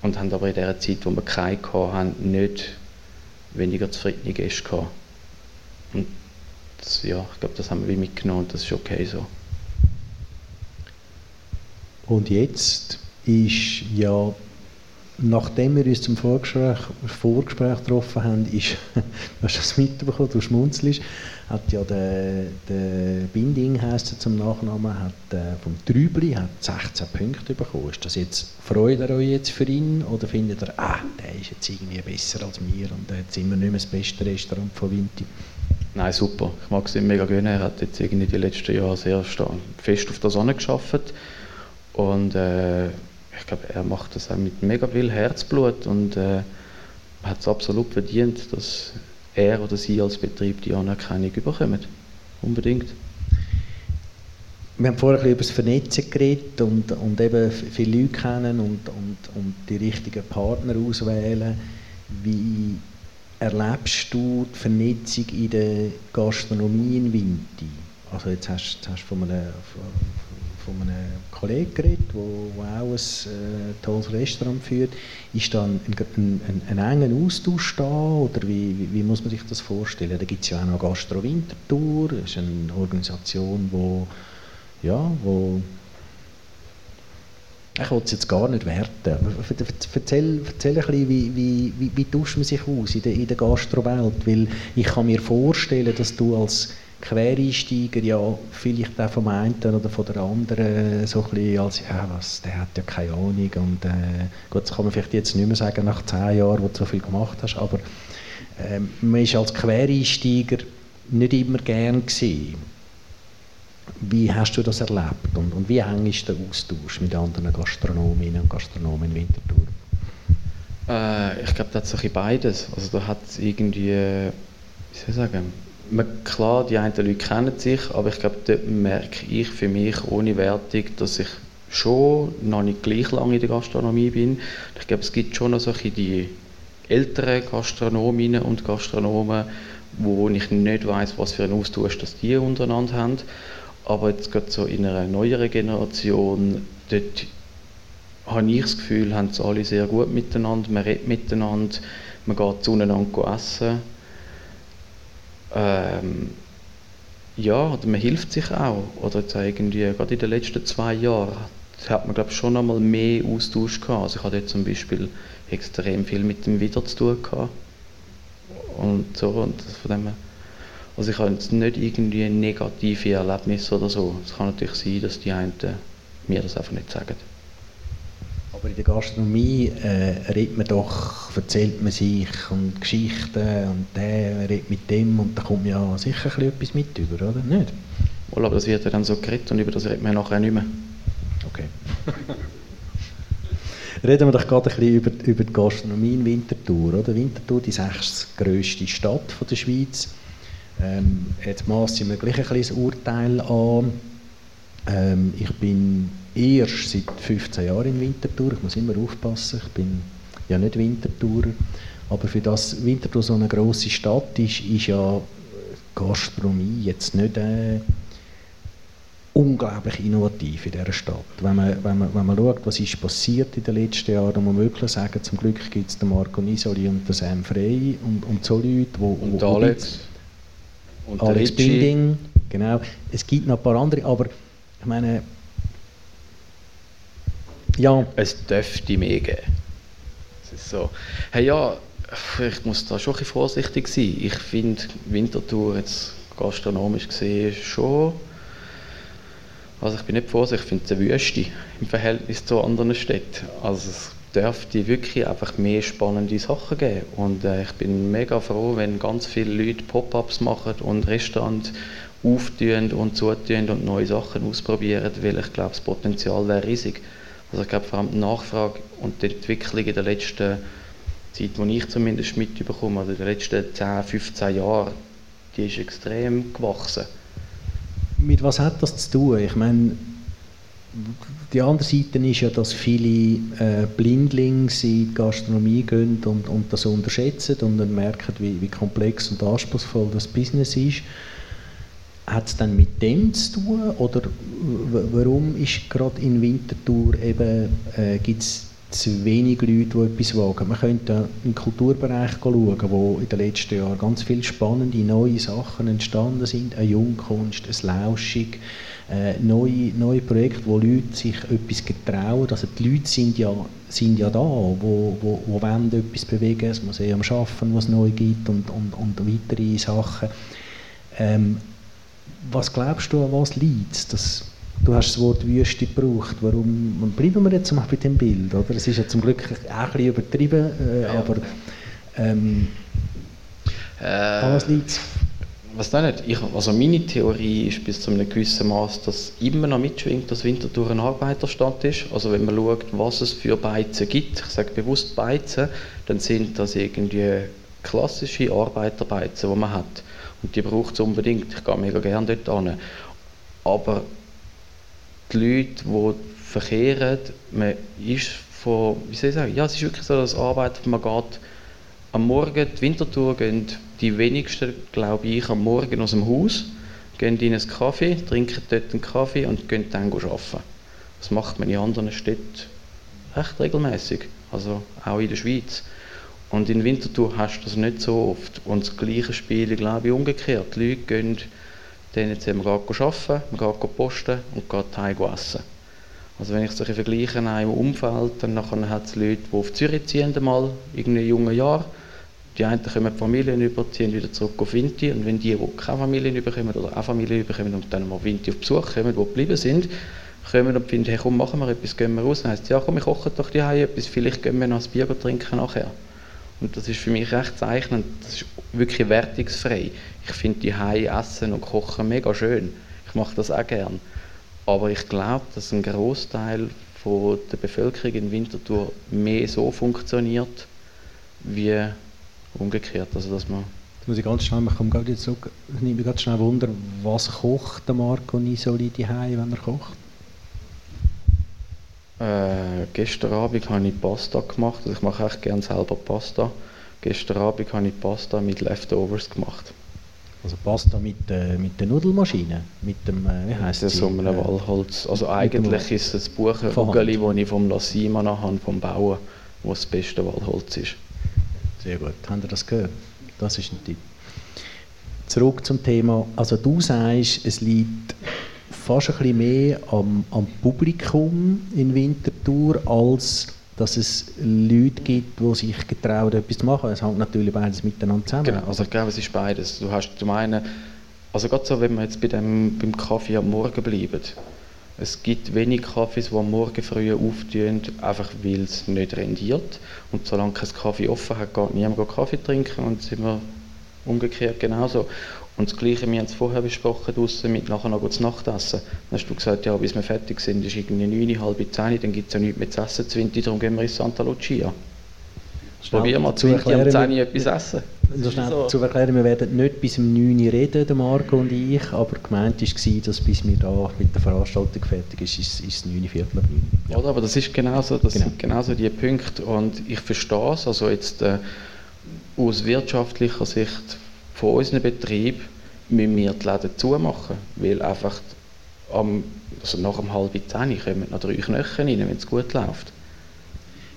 S2: und haben aber in der Zeit, wo wir keine hatten, nicht weniger zufriedene Gäste gehabt. Und das, ja, ich glaube, das haben wir mitgenommen und das ist okay so.
S1: Und jetzt ist ja nachdem wir uns zum Vorgespräch, Vorgespräch getroffen haben, ist, du hast das mitbekommen, du schmunzelst, hat ja der, der Binding heisst er zum Nachnamen, hat äh, vom Trübli hat 16 Punkte bekommen. Ist das jetzt, freut ihr euch jetzt für ihn oder findet ihr, ah, der ist jetzt irgendwie besser als wir und jetzt sind wir nicht mehr das beste Restaurant von Vinti?
S2: Nein, super. Ich mag es ihm mega gerne. Er hat jetzt irgendwie die letzten Jahre sehr fest auf der Sonne geschafft und äh, ich glaube, er macht das auch mit mega viel Herzblut und äh, hat es absolut verdient, dass er oder sie als Betrieb die Anerkennung bekommt. Unbedingt.
S1: Wir haben vorher über das Vernetzen geredet und, und eben viele Leute kennen und, und, und die richtigen Partner auswählen. Wie erlebst du die Vernetzung in der Gastronomie in Winti? Also jetzt hast du von einem, von einem Kollegen geredet, der auch ein äh, tolles Restaurant führt. Ist da ein, ein, ein, ein enger Austausch da oder wie, wie, wie, muss man sich das vorstellen? Da gibt es ja auch noch Gastro Wintertour, das ist eine Organisation, wo, ja, wo ich will es jetzt gar nicht werten. Erzähl, erzähl ein bisschen, wie, wie, wie, wie tauscht man sich aus in der, in der Gastrowelt? Weil ich kann mir vorstellen, dass du als Quereinsteiger ja vielleicht auch vom einen oder von der anderen so ein bisschen als, ja was, der hat ja keine Ahnung und äh, gut, das kann man vielleicht jetzt nicht mehr sagen nach zehn Jahren, wo du so viel gemacht hast, aber äh, man ist als Quereinsteiger nicht immer gern gesehen. Wie hast du das erlebt und, und wie eng ist der Austausch mit anderen Gastronominnen und Gastronomen in Winterthur?
S2: Äh, ich glaube, das hat so beides. Also da hat es irgendwie, wie soll ich sagen, klar, die einen Leute kennen sich, aber ich glaube, dort merke ich für mich ohne Wertung, dass ich schon noch nicht gleich lange in der Gastronomie bin. Ich glaube, es gibt schon noch solche die älteren Gastronominnen und Gastronomen, wo ich nicht weiß, was für einen Austausch das die untereinander haben. Aber jetzt gerade so in einer neueren Generation, dort habe ich das Gefühl, haben sie alle sehr gut miteinander, man redet miteinander, man geht zueinander essen ähm, ja, oder man hilft sich auch. Oder jetzt irgendwie, gerade in den letzten zwei Jahren hat man glaube schon einmal mehr Austausch gehabt. Also ich hatte jetzt zum Beispiel extrem viel mit dem Wieder zu tun gehabt. Und so, und von dem also ich habe jetzt nicht irgendwie negative Erlebnisse oder so. Es kann natürlich sein, dass die einen mir das einfach nicht sagen.
S1: Aber in der Gastronomie äh, redet man doch, erzählt man sich und Geschichten und der redet mit dem und da kommt ja sicher etwas mit über, oder nicht?
S2: Wohl, aber das wird ja dann so geredet und über das redet man nachher nicht mehr.
S1: Okay. Reden wir doch gerade ein bisschen über, über die Gastronomie in Winterthur. Oder? Winterthur, die sechstgrößte Stadt von der Schweiz. Ähm, jetzt maßen wir gleich ein bisschen das Urteil an. Ähm, ich bin erst seit 15 Jahren in Winterthur. Ich muss immer aufpassen, ich bin ja nicht Winterthurer. Aber für das Winterthur so eine grosse Stadt ist, ist ja Gastronomie jetzt nicht äh, unglaublich innovativ in dieser Stadt. Wenn man, wenn man, wenn man schaut, was ist passiert in den letzten Jahren, dann muss man wirklich sagen, zum Glück gibt es den Marco Nisoli und den Sam Frey und, und so Leute, wo,
S2: und
S1: wo
S2: Alex
S1: und Alex Binding, genau. Es gibt noch ein paar andere, aber ich meine,
S2: ja. Es dürfte mehr geben. Es ist so. Hey, ja, ich muss da schon ein bisschen vorsichtig sein. Ich finde Winterthur jetzt gastronomisch gesehen schon also ich bin nicht vorsichtig, ich finde es eine Wüste im Verhältnis zu anderen Städten. Also es dürfte wirklich einfach mehr spannende Sachen geben. Und äh, ich bin mega froh, wenn ganz viele Leute Pop-ups machen und Restaurants auftun und zutun und neue Sachen ausprobieren, weil ich glaube, das Potenzial wäre riesig. Also ich glaube vor allem die Nachfrage und die Entwicklung in der letzten Zeit, die ich zumindest mitbekomme, also in den letzten 10, 15 Jahren, die ist extrem gewachsen
S1: mit was hat das zu tun? Ich meine, die andere Seite ist ja, dass viele äh, Blindlinge in die Gastronomie gehen und, und das unterschätzen und dann merken, wie, wie komplex und anspruchsvoll das Business ist. Hat es dann mit dem zu tun oder warum ist gerade in Winterthur eben, äh, gibt's zu wenig Leute, die etwas wagen. Man könnte im Kulturbereich schauen, wo in den letzten Jahren ganz viele spannende neue Sachen entstanden sind. Eine Jungkunst, ein Lauschig, äh, neue, neue Projekte, wo Leute sich etwas getrauen. Also die Leute sind ja, sind ja da, wo, wo, wo wollen etwas bewegen, das Museum schaffen, was es neu gibt und, und, und weitere Sachen. Ähm, was glaubst du, an was liegt es? Du hast das Wort Wüste gebraucht. Warum bleiben wir jetzt mal bei dem Bild? Oder? Es ist ja zum Glück auch ein bisschen übertrieben, äh, ja. aber ähm,
S2: äh, was liegt was nicht? Ich, also meine Theorie ist bis zu einem gewissen Maß, dass immer noch mitschwingt, dass Winterthur eine Arbeiterstadt ist. Also wenn man schaut, was es für Beizen gibt, ich sage bewusst Beizen, dann sind das irgendwie klassische Arbeiterbeizen, die man hat. Und die braucht es unbedingt. Ich gehe mega gerne dort hin. Aber die Leute, die verkehren, man ist von, wie soll ich sagen, ja, es ist wirklich so, dass Arbeit, man geht am Morgen, die Wintertour gehen die wenigsten, glaube ich, am Morgen aus dem Haus, gehen in einen Kaffee, trinken dort einen Kaffee und gehen dann arbeiten. Das macht man in anderen Städten recht regelmäßig, also auch in der Schweiz. Und in Winterthur hast du das nicht so oft. Und das gleiche Spiel, glaube ich, umgekehrt. Die Leute gehen dann jetzt wir geht arbeiten, geht posten und geht heim essen. Also wenn ich solche vergleiche in einem Umfeld, dann hat es Leute, die auf Zürich ziehen, mal, in jungen Jahren. Die einen kommen Familien über, ziehen wieder zurück auf Vinti und wenn die, die keine Familien überkommen oder auch Familien überkommen und dann mal Vinti auf Besuch kommen, die geblieben sind, kommen und finden, hey komm, machen wir etwas, gehen wir raus. Dann heisst ja komm, ich koche doch die etwas, vielleicht gehen wir noch ein Bier trinken nachher. Und das ist für mich recht zeichnend, das ist wirklich wertungsfrei. Ich finde die essen und kochen mega schön. Ich mache das auch gern. Aber ich glaube, dass ein Großteil der Bevölkerung in Winterthur mehr so funktioniert, wie umgekehrt. Also, dass man
S1: Jetzt muss ich ganz schnell, ich komme gerade zurück, ich nehme mich ganz schnell Wunder, was kocht der Marco Nisoli die wenn er kocht?
S2: Äh, gestern Abend habe ich Pasta gemacht, also ich mache echt gerne selber Pasta. Gestern Abend habe ich Pasta mit Leftovers gemacht.
S1: Also Pasta mit, äh, mit der Nudelmaschine? Mit dem, äh, wie heisst
S2: das?
S1: So
S2: einem äh, Wallholz. Also eigentlich ist es ein Buchenhügeli, das ich vom Lassima habe, vom Bauen, wo das beste Wallholz ist.
S1: Sehr gut. Habt ihr das gehört? Das ist ein Tipp. Zurück zum Thema. Also du sagst, es liegt fast ein bisschen mehr am, am Publikum in Winterthur, als dass es Leute gibt, die sich getrauen, etwas zu machen. Es hängt natürlich beides miteinander zusammen.
S2: Genau, also ich glaube, es ist beides. Du hast zum einen, also gerade so, wenn wir jetzt bei dem, beim Kaffee am Morgen bleiben, es gibt wenig Kaffees, die am Morgen früh auftun, einfach weil es nicht rendiert. Und solange kein Kaffee offen hat, geht niemand Kaffee trinken und sind wir umgekehrt genauso. Und das Gleiche, wir haben es vorher besprochen, draussen mit nachher noch zu Nachtessen. Dann hast du gesagt, ja, bis wir fertig sind, ist irgendwie 9, halb 10, dann gibt es ja nichts mehr zu essen, 20, darum gehen wir in Santa Lucia. Probieren wir 20 am 10 etwas essen.
S1: Also schnell so. zu erklären, wir werden nicht bis um 9 Uhr reden, der Marco und ich, aber gemeint war, dass bis wir da mit der Veranstaltung fertig ist, ist, ist es 9, Viertel ab 9.
S2: Ja. Oder, aber das ist genauso, das genau. sind genauso die Punkte und ich verstehe es, also jetzt äh, aus wirtschaftlicher Sicht von unserem Betrieb müssen wir die Läden zumachen, weil einfach am, also nach einem halben Zehn kommen noch drei Knöchel rein, wenn es gut läuft.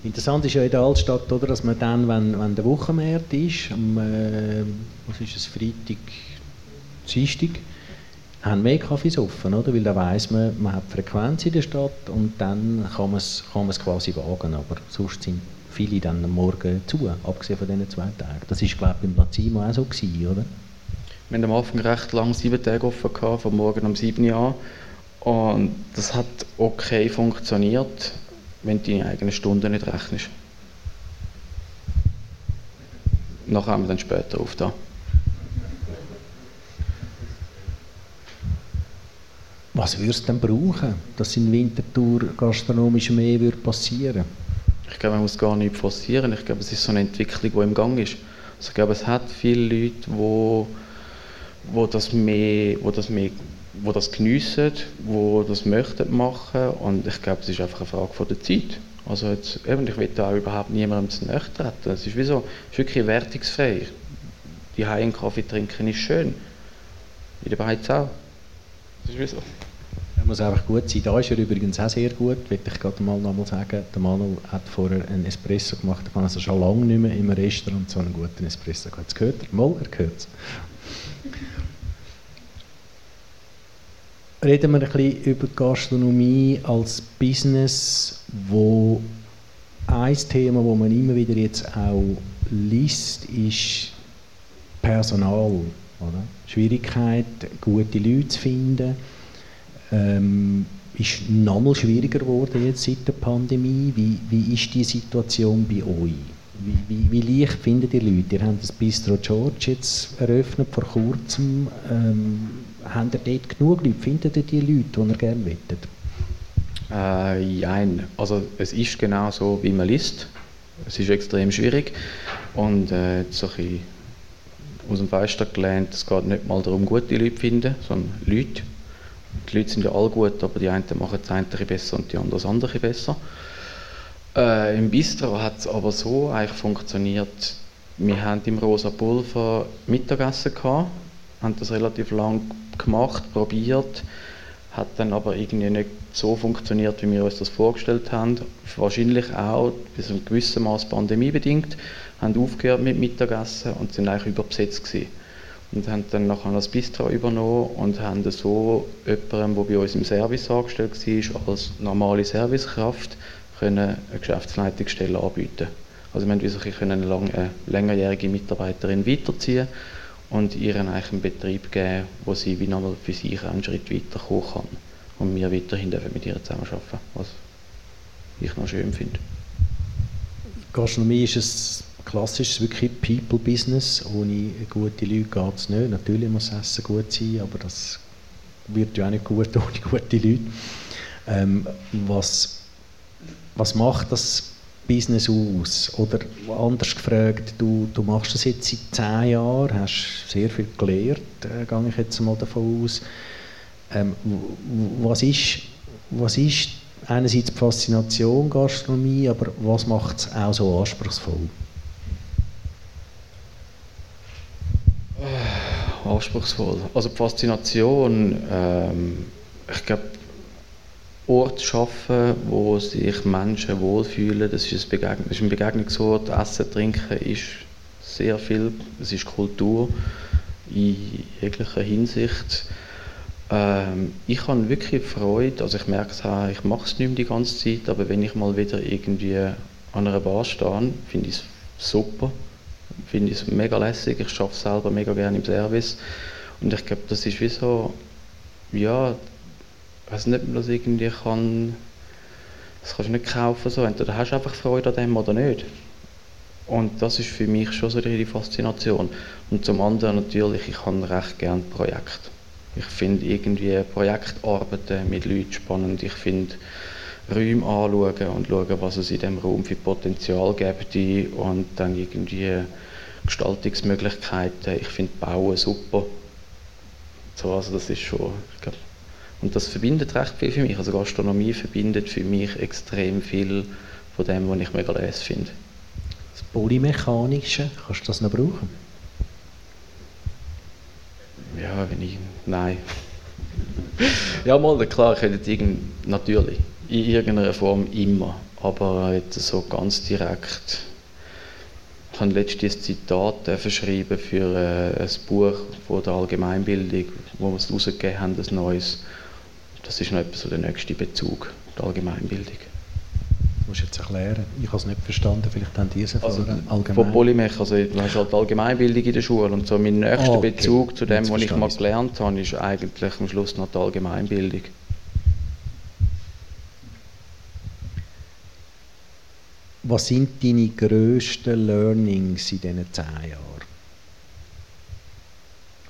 S1: Interessant ist ja in der Altstadt, oder, dass man dann, wenn, wenn der Wochenmarkt ist, am, äh, was ist es, Freitag, Dienstag, haben mehr Kaffees offen, oder? weil da weiss man, man hat Frequenz in der Stadt und dann kann man es kann quasi wagen, aber sonst sind viele dann am Morgen zu, abgesehen von diesen zwei Tagen. Das war, glaube ich, beim Placimo auch so, gewesen, oder?
S2: Wir haben am Anfang recht lang sieben Tage offen gehabt, von morgen um sieben Uhr und das hat okay funktioniert wenn du deine eigenen Stunden nicht rechnest. Nachher haben wir dann später auf da.
S1: Was würdest du denn brauchen, dass in Winterthur gastronomisch mehr würde passieren
S2: Ich glaube, man muss gar nichts forcieren. Ich glaube, es ist so eine Entwicklung, die im Gang ist. Also ich glaube, es hat viele Leute, die, die das mehr, die das mehr wo das geniessen, wo das möchten machen und ich glaube, es ist einfach eine Frage von der Zeit. Also jetzt, eben, ich will da überhaupt niemandem zu nahe treten. Es ist wie so, ist wirklich wertungsfrei. Die Kaffee trinken ist schön. In der Beiz auch. Das ist wie so.
S1: Muss einfach gut sein. Da ist er übrigens auch sehr gut, will ich gerade mal noch mal sagen. Der Manu hat vorher einen Espresso gemacht. Ich habe also schon lange nicht mehr im Restaurant so einen guten Espresso gehabt. Jetzt gehört er? Mal, er gehört es. reden wir ein bisschen über Gastronomie als Business, wo ein Thema, wo man immer wieder jetzt auch liest, ist Personal. Oder? Schwierigkeit, gute Leute zu finden, ähm, ist nochmal schwieriger geworden jetzt seit der Pandemie. Wie, wie ist die Situation bei euch? Wie, wie, wie leicht finden die Leute? Ihr habt das Bistro George jetzt eröffnet vor kurzem. Ähm, habt ihr dort genug Leute? Findet ihr die Leute, die ihr gerne wettet?
S2: Äh, nein, also es ist genau so, wie man liest. Es ist extrem schwierig und äh, so ein aus dem Fenster gelernt, es geht nicht mal darum, gute Leute zu finden, sondern Leute. Die Leute sind ja alle gut, aber die einen machen das eine besser und die anderen das andere besser. Äh, Im Bistro hat es aber so eigentlich funktioniert, wir haben im Rosa Pulver Mittagessen gehabt, haben das relativ lang gemacht, probiert, hat dann aber irgendwie nicht so funktioniert, wie wir uns das vorgestellt haben. Wahrscheinlich auch bis zu einem Maß pandemiebedingt, haben aufgehört mit Mittagessen und sind eigentlich überbesetzt gewesen. Und haben dann nachher das Bistro übernommen und haben so jemandem, der bei uns im Service angestellt war, als normale Servicekraft, können eine Geschäftsleitungsstelle anbieten. Also wir haben wirklich lang, eine längerjährige Mitarbeiterin weiterziehen und ihr eigentlich einen Betrieb geben, wo sie wie nochmal für sich einen Schritt weiterkommen kann. Und wir weiterhin dürfen mit ihr zusammenarbeiten, was ich noch schön finde.
S1: Gastronomie ist ein klassisches wirklich People-Business. Ohne gute Leute geht es nicht. Natürlich muss Essen gut sein, aber das wird ja auch nicht gut ohne gute Leute. Ähm, was, was macht das Business aus? Oder anders gefragt, du, du machst das jetzt seit zehn Jahren, hast sehr viel gelernt, äh, gehe ich jetzt mal davon aus. Ähm, was, ist, was ist einerseits die Faszination Gastronomie, aber was macht es auch so anspruchsvoll?
S2: Anspruchsvoll. Also die Faszination, ähm, ich glaube, Ort schaffen, wo sich Menschen wohlfühlen. Das ist ein, Begegn ist ein Begegnungsort. Essen, Trinken ist sehr viel. Es ist Kultur in jeglicher Hinsicht. Ähm, ich habe wirklich Freude, also ich merke es auch, ich mache es nicht mehr die ganze Zeit, aber wenn ich mal wieder irgendwie an einer Bar stehe, finde ich es super, finde ich es mega lässig, ich arbeite selber mega gerne im Service und ich glaube, das ist wie so, ja, ich weiß nicht, ob man das irgendwie kann, das kannst du nicht kaufen, so. entweder hast du einfach Freude an dem oder nicht. Und das ist für mich schon so die Faszination. Und zum anderen natürlich, ich habe recht gerne Projekte. Ich finde irgendwie Projektarbeiten mit Leuten spannend. Ich finde Räume anschauen und schauen, was es in diesem Raum für Potenzial gibt und dann irgendwie Gestaltungsmöglichkeiten. Ich finde Bauen super. So, also das ist schon, ich glaube, und das verbindet recht viel für mich. Also Gastronomie verbindet für mich extrem viel von dem, was ich mega les finde.
S1: Das Polymechanische, kannst du das noch brauchen?
S2: Ja, wenn ich... Nein. ja, mal, klar, könnte natürlich, in irgendeiner Form immer, aber jetzt so ganz direkt. Ich habe letztes Zitat verschrieben für äh, ein Buch von der Allgemeinbildung, wo wir es rausgegeben haben, ein neues. Das ist noch etwas so der nächste Bezug, der Allgemeinbildung.
S1: Das musst du jetzt erklären. Ich habe es nicht verstanden. Vielleicht haben die es
S2: also, allgemein. Von Polymech, also du hast halt Allgemeinbildung in der Schule und so mein nächster ah, okay. Bezug zu dem, was ich mal gelernt habe, ist eigentlich am Schluss noch die Allgemeinbildung.
S1: Was sind deine grössten Learnings in diesen zehn Jahren?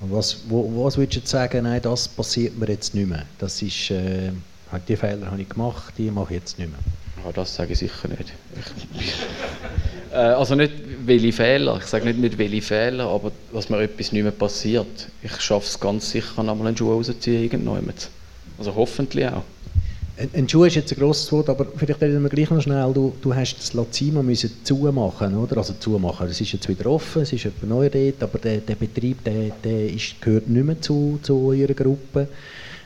S1: Und was, wo, was würdest du sagen, nein, das passiert mir jetzt nicht mehr? Das ist, äh, die Fehler habe ich gemacht, die mache ich jetzt nicht mehr.
S2: Ja, das sage ich sicher nicht. Ich, äh, also nicht welche Fehler, ich sage nicht mit welche Fehler, aber dass mir etwas nicht mehr passiert. Ich schaffe es ganz sicher, einmal einen Schuh rauszuziehen, irgendjemand. Also hoffentlich auch.
S1: Ein, Schuh ist jetzt ein grosses Wort, aber vielleicht reden wir gleich noch schnell. Du, du hast das Lazima müssen zumachen, oder? Also zumachen. Es ist jetzt wieder offen, es ist etwa neu dort, aber der, der Betrieb, der, der ist, gehört nicht mehr zu, zu eurer Gruppe.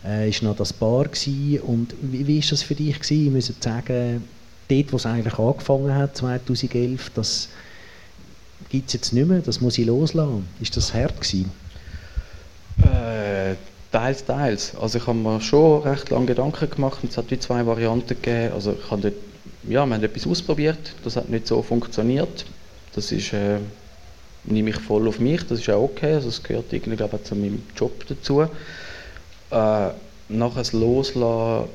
S1: Äh, ist noch das Bar gewesen. Und wie, ist das für dich gewesen? Ich muss sagen, dort, wo es eigentlich angefangen hat, 2011, das gibt es jetzt nicht mehr, das muss ich loslassen. Ist das hart gewesen?
S2: Äh, Teils, teils. Also ich habe mir schon recht lange Gedanken gemacht und es hat wie zwei Varianten gegeben. Also ich habe dort, ja, wir haben etwas ausprobiert, das hat nicht so funktioniert. Das ist, äh, nehme ich voll auf mich, das ist auch okay, also es gehört irgendwie glaube ich, zu meinem Job dazu. Äh, nachher das Loslassen,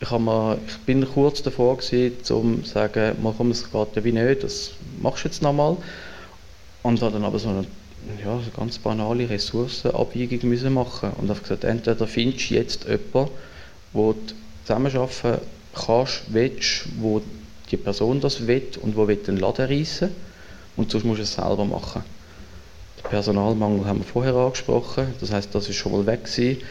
S2: ich, mir, ich bin kurz davor gewesen, um zu sagen, man kommt es gerade wie nicht, das machst du jetzt nochmal. Und habe dann aber so eine ja, eine ganz banale Ressourcenabwägung müssen machen. Und habe gesagt, entweder findest du jetzt jemanden, wo du zusammenarbeiten kannst, willst, wo die Person das will und wo will den Laden reissen. Und sonst musst du es selber machen. Den Personalmangel haben wir vorher angesprochen, das heißt, das ist schon mal weg gewesen.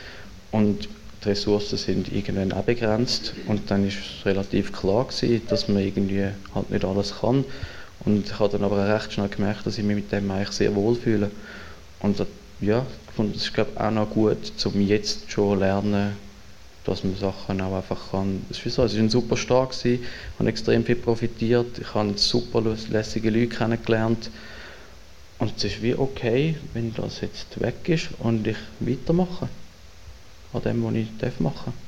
S2: und die Ressourcen sind irgendwann auch begrenzt. Und dann ist es relativ klar gewesen, dass man irgendwie halt nicht alles kann und ich habe dann aber recht schnell gemerkt, dass ich mich mit dem eigentlich sehr wohl fühle. Und ja, und das ist glaube auch noch gut, um jetzt schon lernen, dass man Sachen auch einfach kann. Es ist, so, es ist ein super Start ich habe extrem viel profitiert, ich habe super lässige Leute kennengelernt. Und es ist wie okay, wenn das jetzt weg ist und ich weitermache. An dem, was ich machen darf.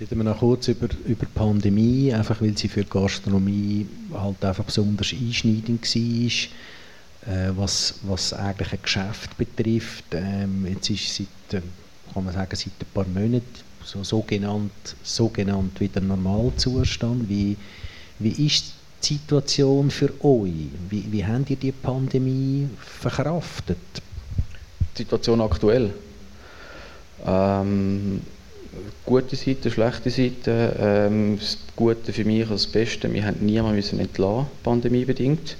S1: Reden wir noch kurz über, über die Pandemie, einfach weil sie für die Gastronomie halt einfach besonders einschneidend war, äh, was, was eigentlich ein Geschäft betrifft. Ähm, jetzt ist seit, äh, kann man sagen, seit ein paar Monaten so sogenannt, sogenannt wieder Normalzustand. Wie, wie ist die Situation für euch? Wie, wie habt ihr die Pandemie verkraftet?
S2: Die Situation aktuell? Ähm gute Seite, schlechte Seite. Ähm, das Gute für mich, das Beste, wir haben niemanden müssen entlassen, pandemiebedingt.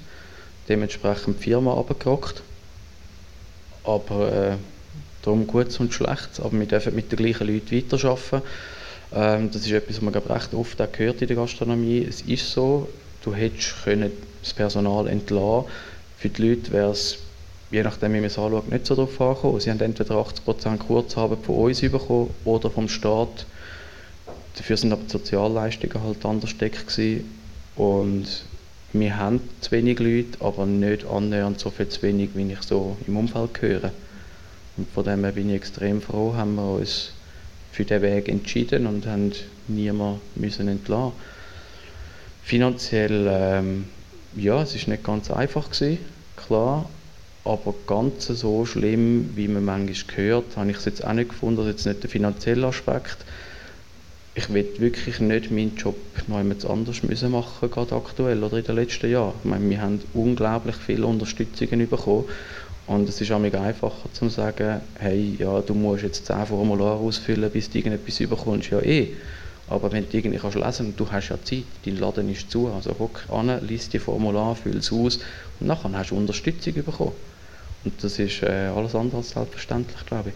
S2: Dementsprechend die Firma abgerockt. Aber äh, darum Gutes und Schlechtes. Aber wir dürfen mit den gleichen Leuten weiterarbeiten. Ähm, das ist etwas, was man recht oft auch gehört in der Gastronomie. Es ist so, du hättest können das Personal entlassen. Für die Leute wäre es je nachdem, wie man es anschaut, nicht so darauf angekommen. Sie haben entweder 80% Kurzarbeit von uns bekommen oder vom Staat. Dafür sind aber die Sozialleistungen halt anders gesteckt Und wir haben zu wenig Leute, aber nicht annähernd so viel zu wenig, wie ich so im Umfeld höre. Und von dem her bin ich extrem froh, haben wir uns für diesen Weg entschieden und haben niemanden müssen entlassen. Finanziell, ähm, ja, es ist nicht ganz einfach gewesen, klar, aber ganz so schlimm, wie man manchmal hört, habe ich es jetzt auch nicht gefunden. Das ist jetzt nicht der finanzielle Aspekt. Ich will wirklich nicht meinen Job noch jemand anders müssen machen, gerade aktuell oder in den letzten Jahren. Ich meine, wir haben unglaublich viele Unterstützungen bekommen und es ist auch einfacher zu sagen, hey, ja, du musst jetzt 10 Formulare ausfüllen, bis du irgendetwas bekommst. Ja, eh. Aber wenn du irgendwie kannst lesen du hast ja Zeit, dein Laden ist zu, also guck an, lies die Formular, füll es aus und nachher hast du Unterstützung bekommen. Und das ist äh, alles andere als selbstverständlich, glaube ich.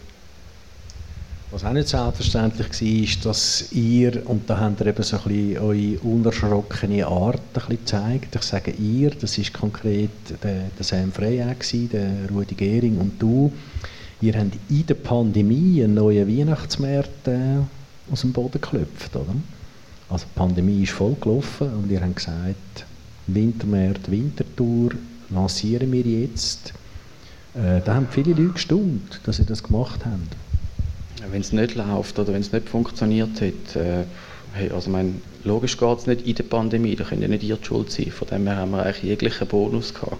S1: Was auch nicht selbstverständlich war, ist, dass ihr, und da habt ihr eben so ein bisschen eure unerschrockene Art ein bisschen gezeigt. Ich sage ihr, das ist konkret der, der Sam Frey, der Rudi Gehring und du. ihr habt in der Pandemie einen neuen Weihnachtsmarkt äh, aus dem Boden geklopft, oder? Also die Pandemie ist voll gelaufen und ihr habt gesagt, Wintermarkt, Wintertour lancieren wir jetzt. Äh, da haben viele Leute gestaunt, dass sie das gemacht haben.
S2: Wenn es nicht läuft oder wenn es nicht funktioniert hat, äh, hey, also mein, logisch geht es nicht in der Pandemie, da können ja nicht ihr die Schuld sein. Von dem her haben wir eigentlich jeglichen Bonus gehabt.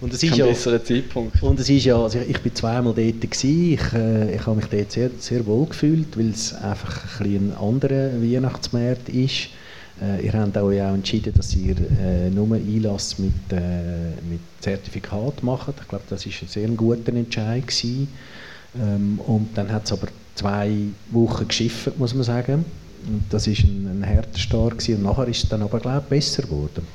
S1: Und es ist ja,
S2: Zeitpunkt.
S1: Und es ist ja, also ich bin zweimal dort gewesen, ich, äh, ich habe mich dort sehr, sehr wohl gefühlt, weil es einfach ein, ein anderer Weihnachtsmarkt ist. Äh, ihr habt auch, ja entschieden, dass ihr äh, nur Einlass mit, äh, mit Zertifikat macht. Ich glaube, das ist ein sehr guter Entscheid gewesen. Ähm, und dann hat es aber zwei Wochen geschifft, muss man sagen. Und das war ein, ein harter Start gewesen. und nachher ist es dann aber, glaube ich, besser geworden.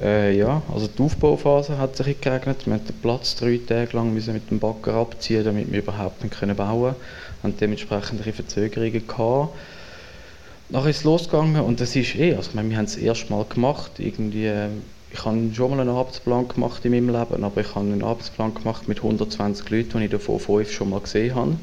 S2: Äh, ja, also die Aufbauphase hat sich geregnet. Wir mussten den Platz drei Tage lang müssen mit dem Bagger abziehen, damit wir überhaupt nicht bauen können. Wir hatten dementsprechend Verzögerungen gehabt. Nachher ist es losgegangen und das ist eh, also meine, wir haben es erst mal gemacht. Irgendwie, äh, ich habe schon mal einen Arbeitsplan gemacht in meinem Leben, aber ich habe einen Arbeitsplan gemacht mit 120 Leuten, die ich davon fünf schon mal gesehen habe.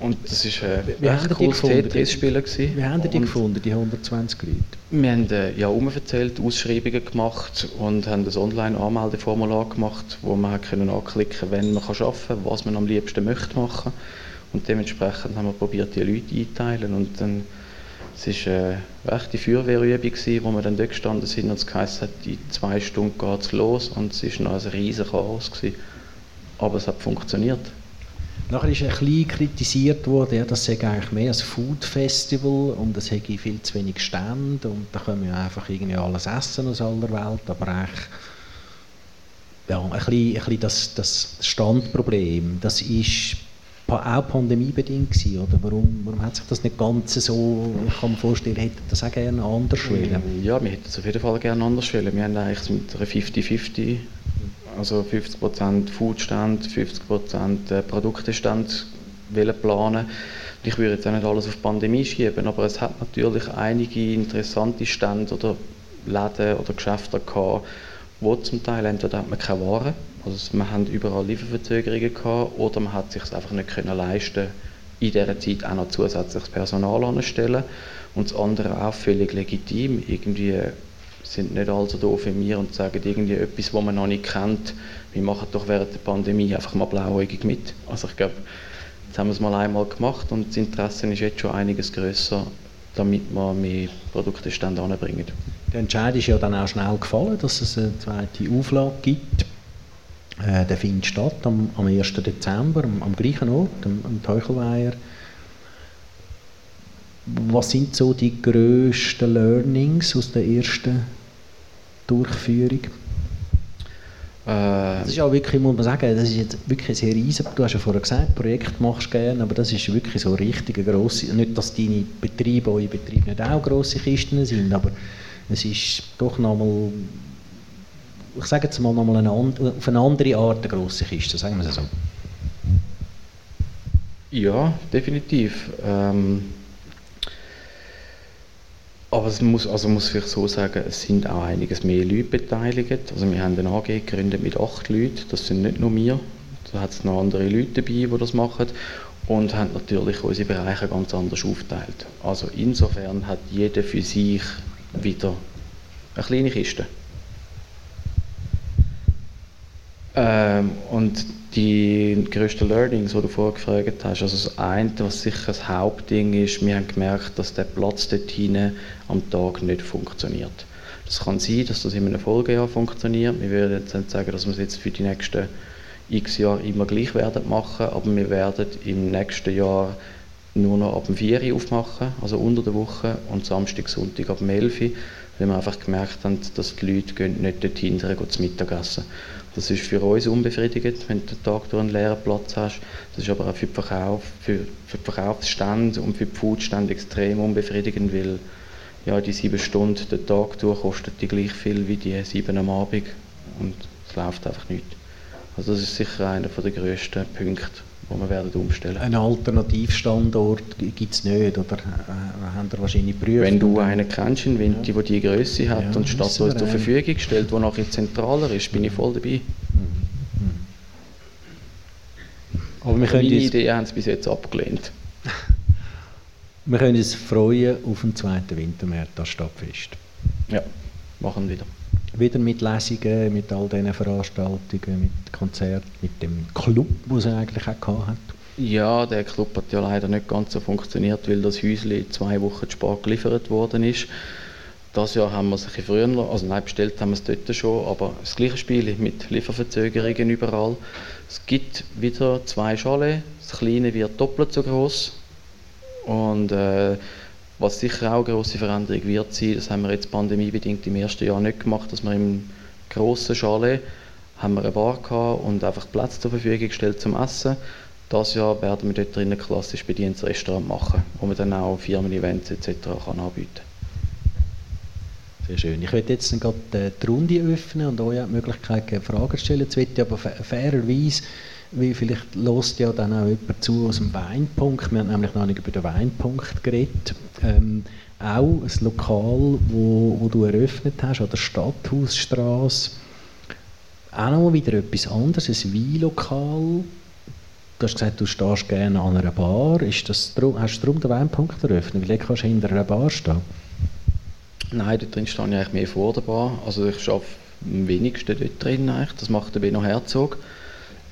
S2: Und das war ein
S1: wie
S2: echt cooles Tetris-Spiel.
S1: Wie haben die gefunden, die 120 Leute?
S2: Wir haben äh, ja umverzählt, Ausschreibungen gemacht und haben ein Online-Anmeldeformular gemacht, wo man können anklicken wenn man kann arbeiten kann, was man am liebsten möchte machen. Und dementsprechend haben wir probiert, die Leute einteilen. Und dann, es war eine rechte Feuerwehrübung, wo wir dann dort gestanden sind und es heisst, in zwei Stunden geht es los und es war noch ein riesiges Chaos. Gewesen. Aber es hat funktioniert.
S1: Nachher ist ein bisschen kritisiert worden, ja, das sei eigentlich mehr ein Food Festival und es hätte viel zu wenig Stände und da können wir einfach irgendwie alles essen aus aller Welt, aber eigentlich ja, ein bisschen, ein bisschen das, das Standproblem, das ist auch pandemiebedingt gewesen, oder? Warum, warum hat sich das nicht ganz so, ich kann mir vorstellen, hätte das auch gerne anders wollen?
S2: Ja, wir hätten es auf jeden Fall gerne anders wollen. Wir haben eigentlich mit einer 50-50 also 50% Foodstand, 50% Produktestand planen. Ich würde jetzt auch nicht alles auf die Pandemie schieben, aber es hat natürlich einige interessante Stände oder Läden oder Geschäfte gehabt, wo zum Teil entweder hat man keine Ware, also man hat überall Lieferverzögerungen gehabt, oder man hat sich einfach nicht können leisten, in dieser Zeit auch noch zusätzliches Personal anzustellen. Und das andere auch völlig legitim, irgendwie sind nicht allzu doof wie mir und sagen irgendwie etwas, was man noch nicht kennt. Wir machen doch während der Pandemie einfach mal blauäugig mit. Also ich glaube, jetzt haben wir es mal einmal gemacht und das Interesse ist jetzt schon einiges größer, damit wir mehr Produktestände anbringen.
S1: Der Entscheid ist ja dann auch schnell gefallen, dass es eine zweite Auflage gibt. Äh, der findet statt am, am 1. Dezember, am, am gleichen Ort, am, am Teuchelweiher. Was sind so die grössten Learnings aus der ersten Durchführung? Äh, das ist auch wirklich, muss man sagen, das ist jetzt wirklich sehr riesig. Du hast ja vorher gesagt, Projekt machst du gerne, aber das ist wirklich so richtig eine grosse, nicht, dass deine Betriebe, eure Betriebe nicht auch grosse Kisten sind, aber es ist doch nochmal, ich sage jetzt mal nochmal auf eine andere Art eine grosse Kiste, sagen wir es so.
S2: Ja, definitiv. Ähm aber es muss, also muss ich so sagen, es sind auch einiges mehr Leute beteiligt. Also wir haben eine AG gegründet mit acht Leuten, das sind nicht nur wir. Da hat es noch andere Leute dabei, die das machen und haben natürlich unsere Bereiche ganz anders aufgeteilt. Also insofern hat jeder für sich wieder eine kleine Kiste. Ähm, und die grössten Learnings, die du vorher gefragt hast, also das eine, was sicher das Hauptding ist, wir haben gemerkt, dass der Platz dort hinten am Tag nicht funktioniert. Das kann sein, dass das in einem Folgejahr funktioniert. Wir würden jetzt nicht sagen, dass wir es jetzt für die nächsten x Jahre immer gleich werden machen, aber wir werden im nächsten Jahr nur noch ab dem 4 Uhr aufmachen, also unter der Woche, und Samstag, Sonntag ab dem 11 Uhr, weil wir einfach gemerkt haben, dass die Leute nicht dorthin gehen, zu Mittagessen. Das ist für uns unbefriedigend, wenn du den Tag durch einen leeren Platz hast. Das ist aber auch für den Verkauf, für, für Verkaufsstand und für die Foodstände extrem unbefriedigend, weil ja, die sieben Stunden den Tag durch kostet die gleich viel wie die sieben am Abend und es läuft einfach nicht. Also das ist sicher einer der grössten Punkte, wo wir werden umstellen.
S1: Einen Alternativstandort gibt es nicht, oder äh, haben wir wahrscheinlich
S2: geprüft? Wenn du einen kennst in Winti, ja. der die Größe hat ja, und die Stadt uns zur Verfügung stellt, die nachher zentraler ist, bin ich voll dabei. Mhm.
S1: Mhm.
S2: Aber wir können Meine Idee haben sie bis jetzt abgelehnt.
S1: wir können uns freuen auf den zweiten Wintermärz das Stadtfest.
S2: Ja, machen wieder.
S1: Wieder mit Lesungen, mit all diesen Veranstaltungen, mit Konzerten, mit dem Club, den sie eigentlich auch hat.
S2: Ja, der Club hat ja leider nicht ganz so funktioniert, weil das Häuschen zwei Wochen zu spät geliefert worden ist. Das Jahr haben wir es ein bisschen früher, also nein, bestellt haben wir es dort schon, aber das gleiche Spiel mit Lieferverzögerungen überall. Es gibt wieder zwei Schale, das kleine wird doppelt so groß und äh, was sicher auch eine grosse Veränderung wird sein, das haben wir jetzt pandemiebedingt im ersten Jahr nicht gemacht, dass wir im grossen Schale haben wir eine Bar gehabt und einfach Platz zur Verfügung gestellt zum Essen. Das Jahr werden wir dort drinnen klassisch bedientes Restaurant machen, wo man dann auch Firmen-Events etc. kann anbieten kann.
S1: Sehr schön. Ich werde jetzt gerade äh, die Runde öffnen und euch die Möglichkeit geben, Fragen zu stellen. Jetzt aber fairerweise, wie vielleicht lost ja dann auch jemand zu aus dem Weinpunkt. Wir haben nämlich noch nicht über den Weinpunkt geredet. Ähm, auch ein Lokal, wo, wo du eröffnet hast, an der Stadthausstraße. Auch noch wieder etwas anderes, ein Weinlokal. Du hast gesagt, du stehst gerne an einer Bar. Ist das, hast du darum den Weinpunkt eröffnet? Weil kannst du hinter einer Bar stehen.
S2: Nein, dort drin stehe ich eigentlich mehr vor der Bar. Also ich arbeite am wenigsten dort drin eigentlich. Das macht der Benno Herzog.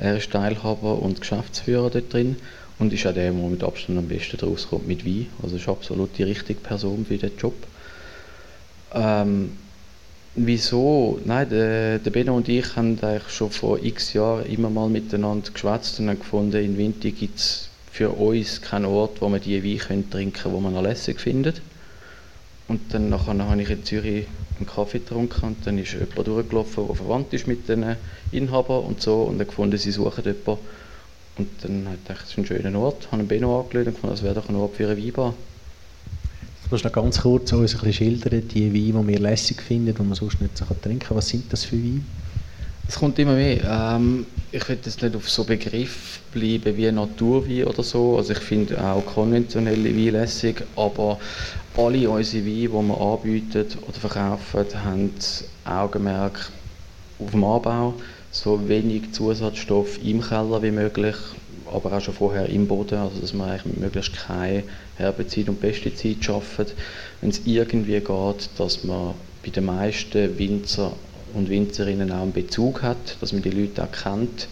S2: Er ist Teilhaber und Geschäftsführer dort drin und ist auch der, der mit Abstand am besten daraus kommt mit Wein. Also ist absolut die richtige Person für diesen Job. Ähm, wieso? Nein, der, der Benno und ich haben eigentlich schon vor x Jahren immer mal miteinander geschwätzt und haben gefunden, in Winter gibt es für uns keinen Ort, wo man die Wein trinken können, wo man noch lässig findet. Und dann nachher habe ich in Zürich einen Kaffee getrunken und dann ist jemand durchgelaufen, der verwandt ist mit den Inhabern und so und dann gefunden, sie suchen jemanden. Und dann habe ich gedacht, das ist ein schöner Ort, habe einen Benno angelöst und gefunden, das wäre doch ein Ort für eine Weinbar.
S1: Du musst noch ganz kurz uns ein bisschen schildern, die Weine, die wir lässig finden, die man sonst nicht so trinken kann. Was sind das für Weine?
S2: Es kommt immer mehr. Ähm, ich will jetzt nicht auf so Begriff bleiben wie Naturwein oder so. Also ich finde auch konventionelle Weine lässig, aber alle unsere Weine, die wir anbieten oder verkaufen, haben Augenmerk auf dem Anbau, so wenig Zusatzstoff im Keller wie möglich, aber auch schon vorher im Boden, also dass wir eigentlich möglichst kein Herbizid und Pestizid schaffen. Wenn es irgendwie geht, dass man bei den meisten Winzer und Winzerinnen auch einen Bezug hat, dass man die Leute auch kennt.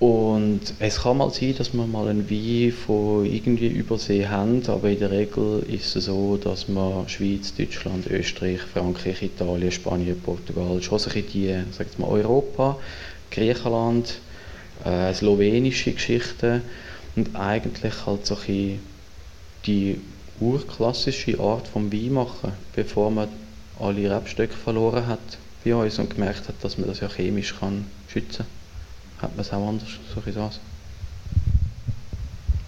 S2: Und es kann mal sein, dass wir mal einen Wein von irgendwie Übersee haben, aber in der Regel ist es so, dass man Schweiz, Deutschland, Österreich, Frankreich, Italien, Spanien, Portugal, schon so die, sagt mal Europa, Griechenland, äh, slowenische Geschichten und eigentlich halt so die urklassische Art vom Wein machen, bevor man alle Rebstöcke verloren hat bei uns und gemerkt hat, dass man das ja chemisch kann schützen kann, hat man es auch anders, so das.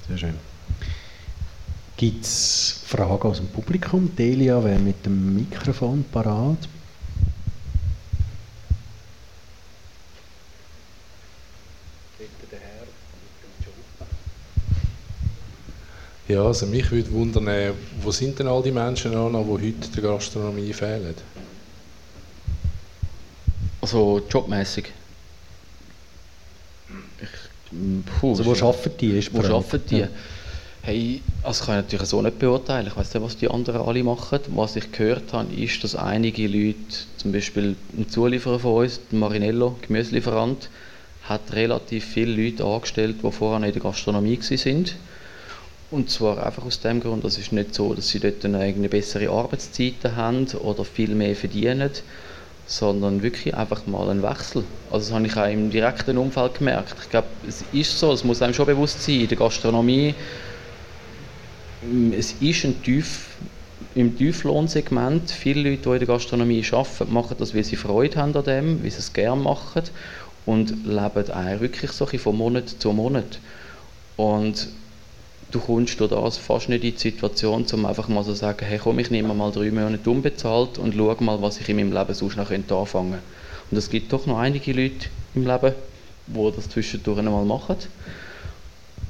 S1: Sehr schön. Gibt es Fragen aus dem Publikum? Delia wäre mit dem Mikrofon parat.
S3: Ja, also mich würde wundern, äh, wo sind denn all die Menschen noch, die heute der Gastronomie fehlen?
S2: Also jobmäßig.
S1: also wo arbeiten die?
S2: Ist wo arbeiten die? Ja. Hey, also kann ich natürlich so nicht beurteilen. Ich weiß nicht, was die anderen alle machen. Was ich gehört habe, ist, dass einige Leute, zum Beispiel ein Zulieferer von uns, Marinello, Gemüselieferant, hat relativ viele Leute angestellt, die vorher in der Gastronomie waren und zwar einfach aus dem Grund, es ist nicht so, dass sie dort eine bessere Arbeitszeiten haben oder viel mehr verdienen, sondern wirklich einfach mal einen Wechsel. Also das habe ich auch im direkten Umfeld gemerkt. Ich glaube, es ist so, es muss einem schon bewusst sein, in der Gastronomie, es ist ein tief, im Tieflohnsegment, viele Leute, die in der Gastronomie arbeiten, machen das, weil sie Freude haben an dem, weil sie es gerne machen und leben auch wirklich so von Monat zu Monat. Und du kommst durch das fast nicht in die Situation, um einfach mal so zu sagen, hey komm, ich nehme mal drei Monate unbezahlt und schau mal, was ich in meinem Leben sonst noch anfangen könnte. Und es gibt doch noch einige Leute im Leben, die das zwischendurch einmal machen.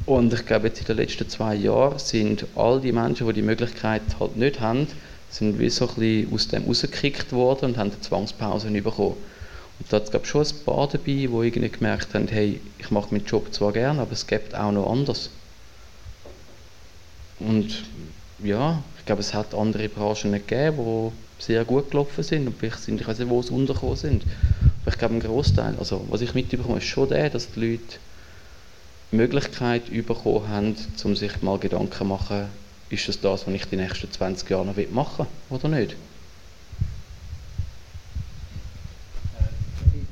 S2: Und ich glaube, jetzt in den letzten zwei Jahren sind all die Menschen, die die Möglichkeit halt nicht haben, sind wie so ein bisschen aus dem rausgekickt worden und haben eine Zwangspause bekommen. da hat es schon ein paar dabei, die irgendwie gemerkt haben, hey, ich mache meinen Job zwar gerne, aber es gibt auch noch anders. Und ja, ich glaube, es hat andere Branchen gegeben, die sehr gut gelaufen sind und vielleicht sind, ich weiß nicht, wo sie untergekommen sind. Aber ich glaube, ein Großteil, also was ich mitbekomme, ist schon der, dass die Leute die Möglichkeit bekommen haben, um sich mal Gedanken zu machen, ist das das, was ich die nächsten 20 Jahre noch machen will oder nicht?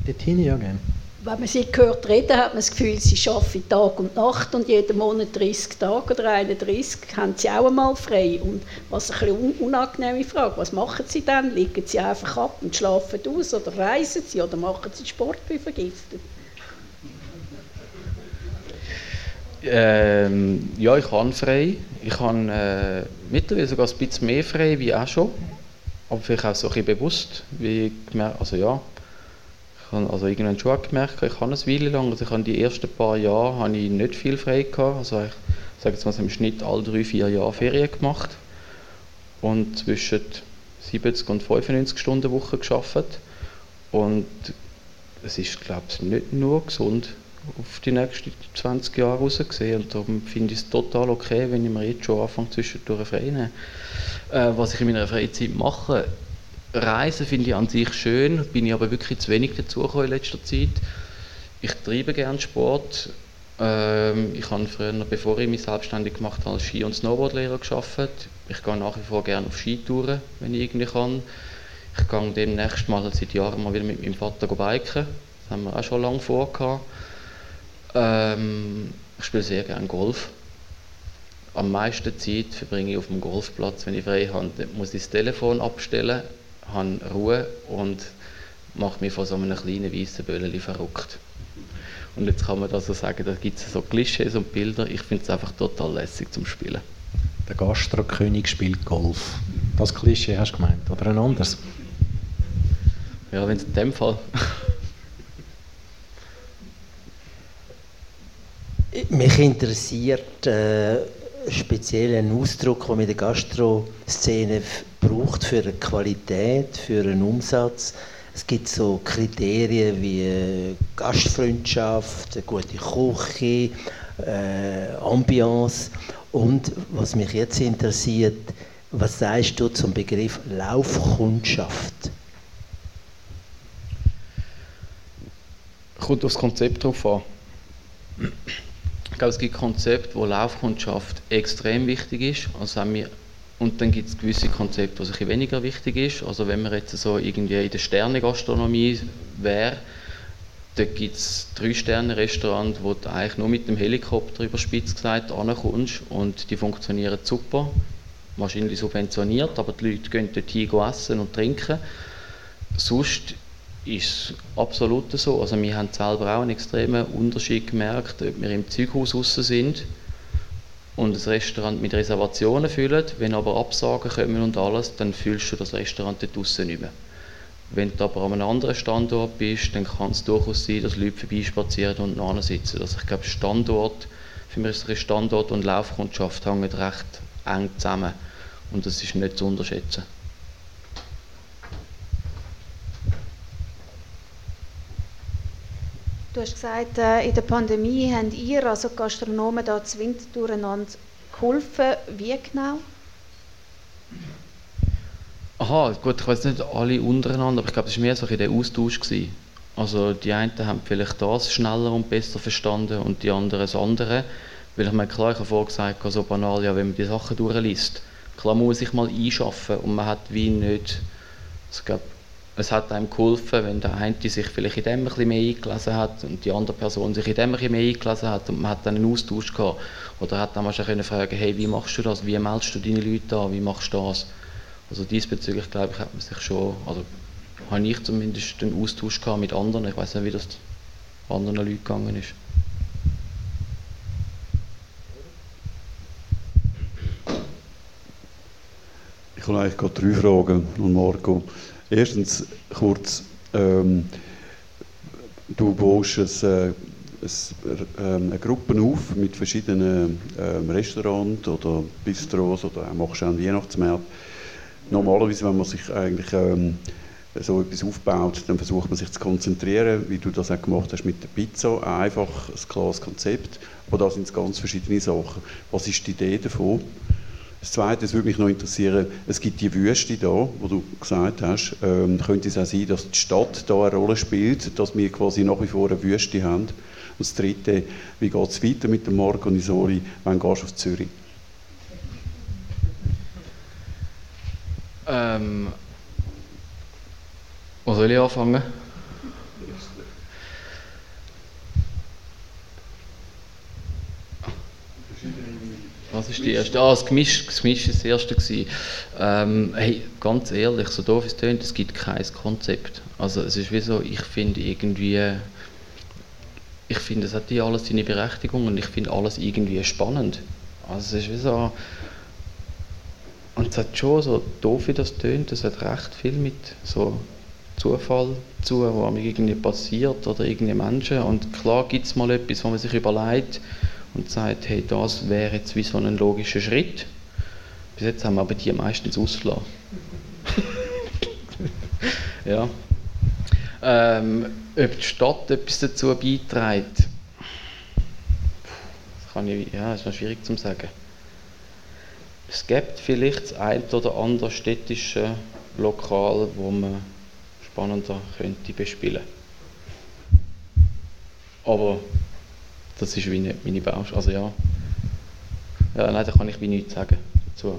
S1: Bettini, ja gerne.
S4: Wenn man sie hört reden, hat man das Gefühl, sie arbeiten Tag und Nacht und jeden Monat 30 Tage oder 31 haben sie auch einmal frei. Und was eine unangenehme Frage, was machen sie dann? Liegen sie einfach ab und schlafen aus oder reisen sie oder machen sie Sport wie vergiftet?
S2: Ähm, ja, ich habe frei. Ich habe äh, mittlerweile sogar ein bisschen mehr frei wie auch schon. Aber vielleicht auch so ein bisschen bewusst. Wie also ja, ich habe also irgendwann schon gemerkt, ich habe eine Weile lang, also ich habe die ersten paar Jahre habe ich nicht viel frei gehabt. Also ich sage jetzt mal im Schnitt alle drei, vier Jahre Ferien gemacht und zwischen 70 und 95 Stunden Woche geschafft. Und es ist, glaube ich, nicht nur gesund auf die nächsten 20 Jahre rausgesehen. Und darum finde ich es total okay, wenn ich mir jetzt schon anfange, zwischendurch frei nehmen. Äh, was ich in meiner Freizeit mache, Reisen finde ich an sich schön, bin ich aber wirklich zu wenig dazugekommen in letzter Zeit. Ich treibe gerne Sport. Ähm, ich habe früher, bevor ich mich selbstständig gemacht habe, als Ski- und Snowboardlehrer gearbeitet. Ich gehe nach wie vor gerne auf Skitouren, wenn ich irgendwie kann. Ich gehe demnächst mal seit Jahren mal wieder mit meinem Vater biken. Das haben wir auch schon lange vor. Ähm, ich spiele sehr gerne Golf. Am meisten Zeit verbringe ich auf dem Golfplatz, wenn ich frei habe. Dann muss ich das Telefon abstellen habe Ruhe und mache mich von so einem kleinen weißen Böllchen verrückt. Und jetzt kann man da so sagen, da gibt es so Klischees und Bilder. Ich finde es einfach total lässig zum Spielen.
S1: Der Gastrokönig spielt Golf. Das Klischee hast du gemeint, oder ein anderes?
S2: Ja, wenn es in dem Fall.
S5: Mich interessiert äh, speziell ein Ausdruck, den man in der Gastro-Szene braucht für eine Qualität, für einen Umsatz. Es gibt so Kriterien wie äh, Gastfreundschaft, eine gute Küche, äh, Ambiance. Und was mich jetzt interessiert, was sagst du zum Begriff Laufkundschaft?
S2: Kommt aufs Konzept drauf an. Glaube, es gibt Konzepte, wo Laufkundschaft extrem wichtig ist. Also haben wir und dann gibt es gewisse Konzepte, was weniger wichtig ist. Also wenn man jetzt so irgendwie in der Sterne-Gastronomie wäre, da gibt es drei Sterne-Restaurants, wo du eigentlich nur mit dem Helikopter über Spitz gesagt ankommst und die funktionieren super. Wahrscheinlich subventioniert, aber die Leute gehen dort hin essen und trinken. Sonst ist absolut so. Also wir haben selber auch einen extremen Unterschied gemerkt, ob wir im Zeughaus draußen sind und das Restaurant mit Reservationen füllen. Wenn aber Absagen kommen und alles, dann fühlst du das Restaurant dort draussen nicht mehr. Wenn du aber an einem anderen Standort bist, dann kann es durchaus sein, dass Leute vorbeispazieren und noch sitzen. Also ich glaube, Standort, für mich ist Standort und Laufkundschaft hängen recht eng zusammen und das ist nicht zu unterschätzen.
S6: Du hast gesagt, äh, in der Pandemie habt ihr, also Gastronomen, da zwingend durcheinander geholfen. Wie genau?
S2: Aha, gut, ich weiß nicht alle untereinander, aber ich glaube, es war mehr so ein der Austausch. Gewesen. Also die einen haben vielleicht das schneller und besser verstanden und die anderen das andere. Weil ich mir klar, ich habe vorhin gesagt, so banal, ja, wenn man die Sachen durchliest, klar muss man sich mal einschaffen und man hat wie nicht, also ich glaube, es hat einem geholfen, wenn der eine sich vielleicht in dem ein bisschen mehr eingelesen hat und die andere Person sich in dem ein bisschen mehr eingelesen hat und man hat dann einen Austausch gehabt. Oder hat dann mal schon fragen hey, wie machst du das, wie meldest du deine Leute an, wie machst du das? Also diesbezüglich, glaube ich, hat man sich schon, also habe ich zumindest einen Austausch gehabt mit anderen. Ich weiß nicht, wie das anderen Leuten gegangen ist.
S7: Ich habe eigentlich gerade drei Fragen an Marco. Erstens kurz, ähm, du baust ein, äh, ein, ähm, eine Gruppe auf mit verschiedenen ähm, Restaurants oder Bistros oder machst auch einen Weihnachtsmarkt. Normalerweise, wenn man sich eigentlich ähm, so etwas aufbaut, dann versucht man sich zu konzentrieren, wie du das auch gemacht hast mit der Pizza, einfach ein klares Konzept, aber da sind es ganz verschiedene Sachen. Was ist die Idee davon? Das Zweite, würde mich noch interessieren, es gibt die Wüste da, wo du gesagt hast, ähm, könnte es auch sein, dass die Stadt da eine Rolle spielt, dass wir quasi nach wie vor eine Wüste haben. Und das Dritte, wie geht es weiter mit dem Organisori, wann gehst du auf Zürich?
S2: Ähm, wo soll ich anfangen? Was ist die erste? Ah, das Gemisch, das Gemisch ist das erste gewesen. Ähm, hey, ganz ehrlich, so doof es tönt, es gibt kein Konzept. Also es ist wie so, ich finde irgendwie, ich finde, es hat hier alles seine Berechtigung und ich finde alles irgendwie spannend. Also es ist wie so, und es hat schon so doof, wie das tönt, es hat recht viel mit so Zufall zu, wo irgendwie passiert oder irgendeine Menschen. Und klar gibt es mal etwas, wo man sich überlegt, und sagt, hey, das wäre jetzt wie so ein logischer Schritt. Bis jetzt haben wir aber die meistens ausgelassen. ja. Ähm, ob die Stadt etwas dazu beiträgt, das kann ich, ja, ist noch schwierig zu sagen. Es gibt vielleicht das ein oder andere städtische Lokal, wo man spannender könnte bespielen. Aber das ist wie nicht meine Baustelle. Also ja. ja, nein, da kann ich wie nichts sagen dazu.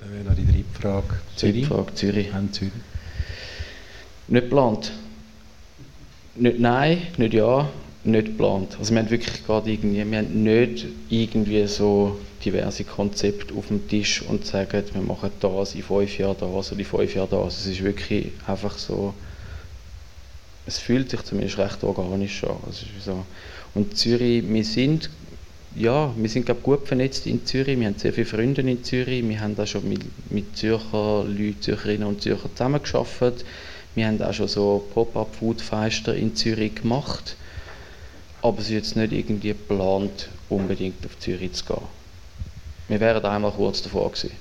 S1: Dann wäre noch die dritte Frage.
S2: Zürich. Frage, Zürich.
S1: Haben Zürich.
S2: Nicht geplant. Nicht nein, nicht ja, nicht geplant. Also wir haben wirklich gerade irgendwie, wir haben nicht irgendwie so diverse Konzepte auf dem Tisch und sagen, wir machen das in fünf Jahren das oder in fünf Jahren das. Es ist wirklich einfach so, es fühlt sich zumindest recht organisch an. Also so, und Zürich, wir sind, ja, wir sind glaub, gut vernetzt in Zürich, wir haben sehr viele Freunde in Zürich, wir haben auch schon mit, mit Zürcher Leuten, Zürcherinnen und Zürcher zusammengearbeitet. Wir haben auch schon so Pop-up-Food-Feister in Zürich gemacht. Aber es ist jetzt nicht irgendwie geplant, unbedingt auf Zürich zu gehen. Wir wären da einmal kurz davor gewesen.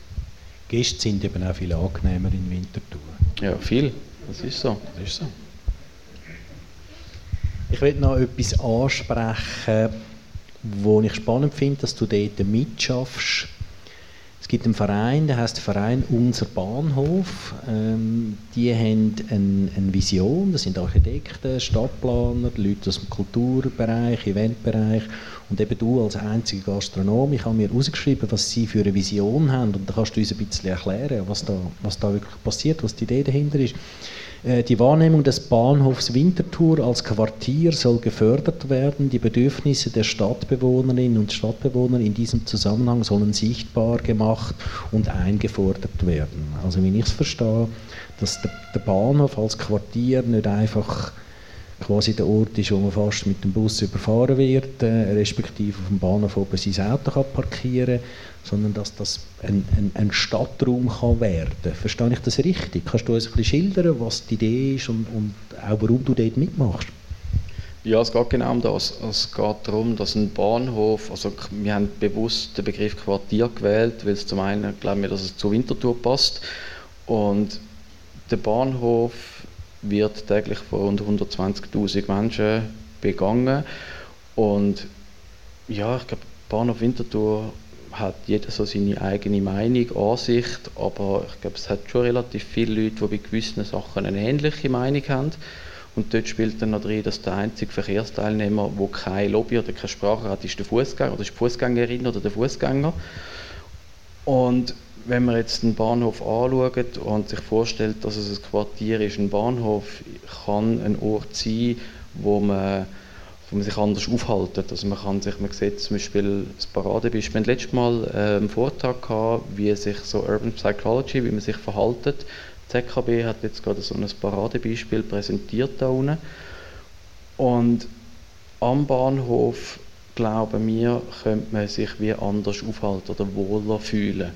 S1: Gäste sind eben auch viel angenehmer in Winterthur.
S2: Ja, viel. Das ist so. Das ist so.
S1: Ich will noch etwas ansprechen, wo ich spannend finde, dass du dort mitschaffst. Es gibt einen Verein, der heißt Verein Unser Bahnhof. Ähm, die haben eine, eine, Vision, das sind Architekten, Stadtplaner, Leute aus dem Kulturbereich, Eventbereich und eben du als einziger Gastronom. Ich habe mir herausgeschrieben, was sie für eine Vision haben und da kannst du uns ein bisschen erklären, was da, was da wirklich passiert, was die Idee dahinter ist. Äh, die Wahrnehmung des Bahnhofs Winterthur als Quartier soll gefördert werden. Die Bedürfnisse der Stadtbewohnerinnen und Stadtbewohner in diesem Zusammenhang sollen sichtbar gemacht und eingefordert werden. Also wenn ich es verstehe, dass der Bahnhof als Quartier nicht einfach quasi der Ort ist, wo man fast mit dem Bus überfahren wird, äh, respektive auf dem Bahnhof oben sein Auto kann parkieren sondern dass das ein, ein, ein Stadtraum kann werden. Verstehe ich das richtig? Kannst du uns ein bisschen schildern, was die Idee ist und, und auch warum du dort mitmachst?
S2: Ja, es geht genau um das. Es geht darum, dass ein Bahnhof, also wir haben bewusst den Begriff Quartier gewählt, weil es zum einen glauben wir, dass es zur Winterthur passt und der Bahnhof wird täglich von rund 120.000 Menschen begangen und ja, ich glaube, Bahnhof Winterthur hat jeder so seine eigene Meinung, Ansicht, aber ich glaube, es hat schon relativ viele Leute, die bei gewissen Sachen eine ähnliche Meinung haben. Und dort spielt dann noch drin, dass der einzige Verkehrsteilnehmer, der keine Lobby oder keine Sprache hat, ist der Fußgänger oder ist die Fußgängerin oder der Fußgänger. Und wenn man jetzt einen Bahnhof anschaut und sich vorstellt, dass es ein Quartier ist, ein Bahnhof kann ein Ort sein, wo man wo man sich anders aufhalten. Also man kann sich, man sieht zum Beispiel das Paradebeispiel, wir letztes Mal äh, einen Vortrag gehabt, wie sich so Urban Psychology, wie man sich verhaltet. Die ZKB hat jetzt gerade so ein Paradebeispiel präsentiert da unten. Und am Bahnhof, glauben wir, könnte man sich wie anders aufhalten oder wohler fühlen.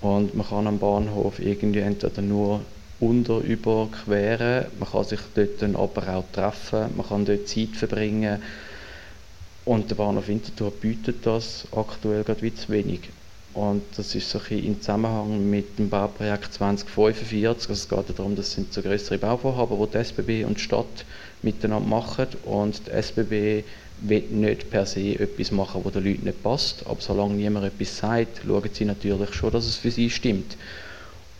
S2: Und man kann am Bahnhof irgendwie entweder nur unter überqueren. Man kann sich dort dann aber auch treffen, man kann dort Zeit verbringen. Und der Bahnhof Winterthur bietet das aktuell gerade wie zu wenig. Und das ist so ein bisschen im Zusammenhang mit dem Bauprojekt 2045. Also es geht darum, das sind so größere Bauvorhaben, die die SBB und die Stadt miteinander machen. Und die SBB will nicht per se etwas machen, das den Leuten nicht passt. Aber solange niemand etwas sagt, schauen sie natürlich schon, dass es für sie stimmt.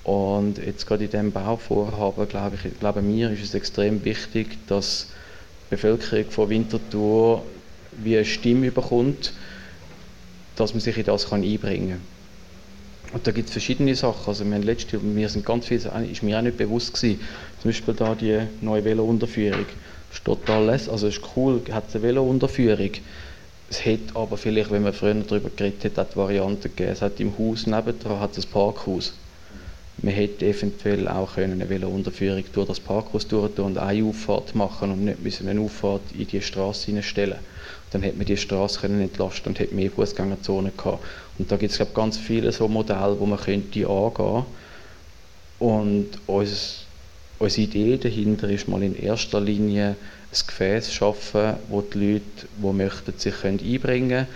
S2: Und jetzt gerade in diesem Bauvorhaben, glaube ich, glaube mir, ist es extrem wichtig, dass die Bevölkerung von Winterthur wie eine Stimme bekommt, dass man sich in das kann einbringen kann. Und da gibt es verschiedene Sachen. Also wir, haben letzte, wir sind ganz viel, ist mir auch nicht bewusst gewesen. Zum Beispiel da die neue Velo-Unterführung. Das ist total lässig, also ist cool, hat eine Velo-Unterführung. Es hätte aber vielleicht, wenn man früher darüber geredet hat, die Variante gegeben. Es hat im Haus nebendran hat ein Parkhaus. Man hätte eventuell auch eine Velo-Unterführung durch das Parkhaus durch und eine Auffahrt machen und nicht müssen eine Auffahrt in die Straße hineinstellen. Dann hätte man die Straße können entlasten und hätte mehr Fußgängerzonen gehabt. Und da gibt es ganz viele so Modelle, wo man könnte angehen. Und unser, unsere Idee dahinter ist mal in erster Linie ein Gefäß schaffen, wo die Leute, die möchten, sich einbringen können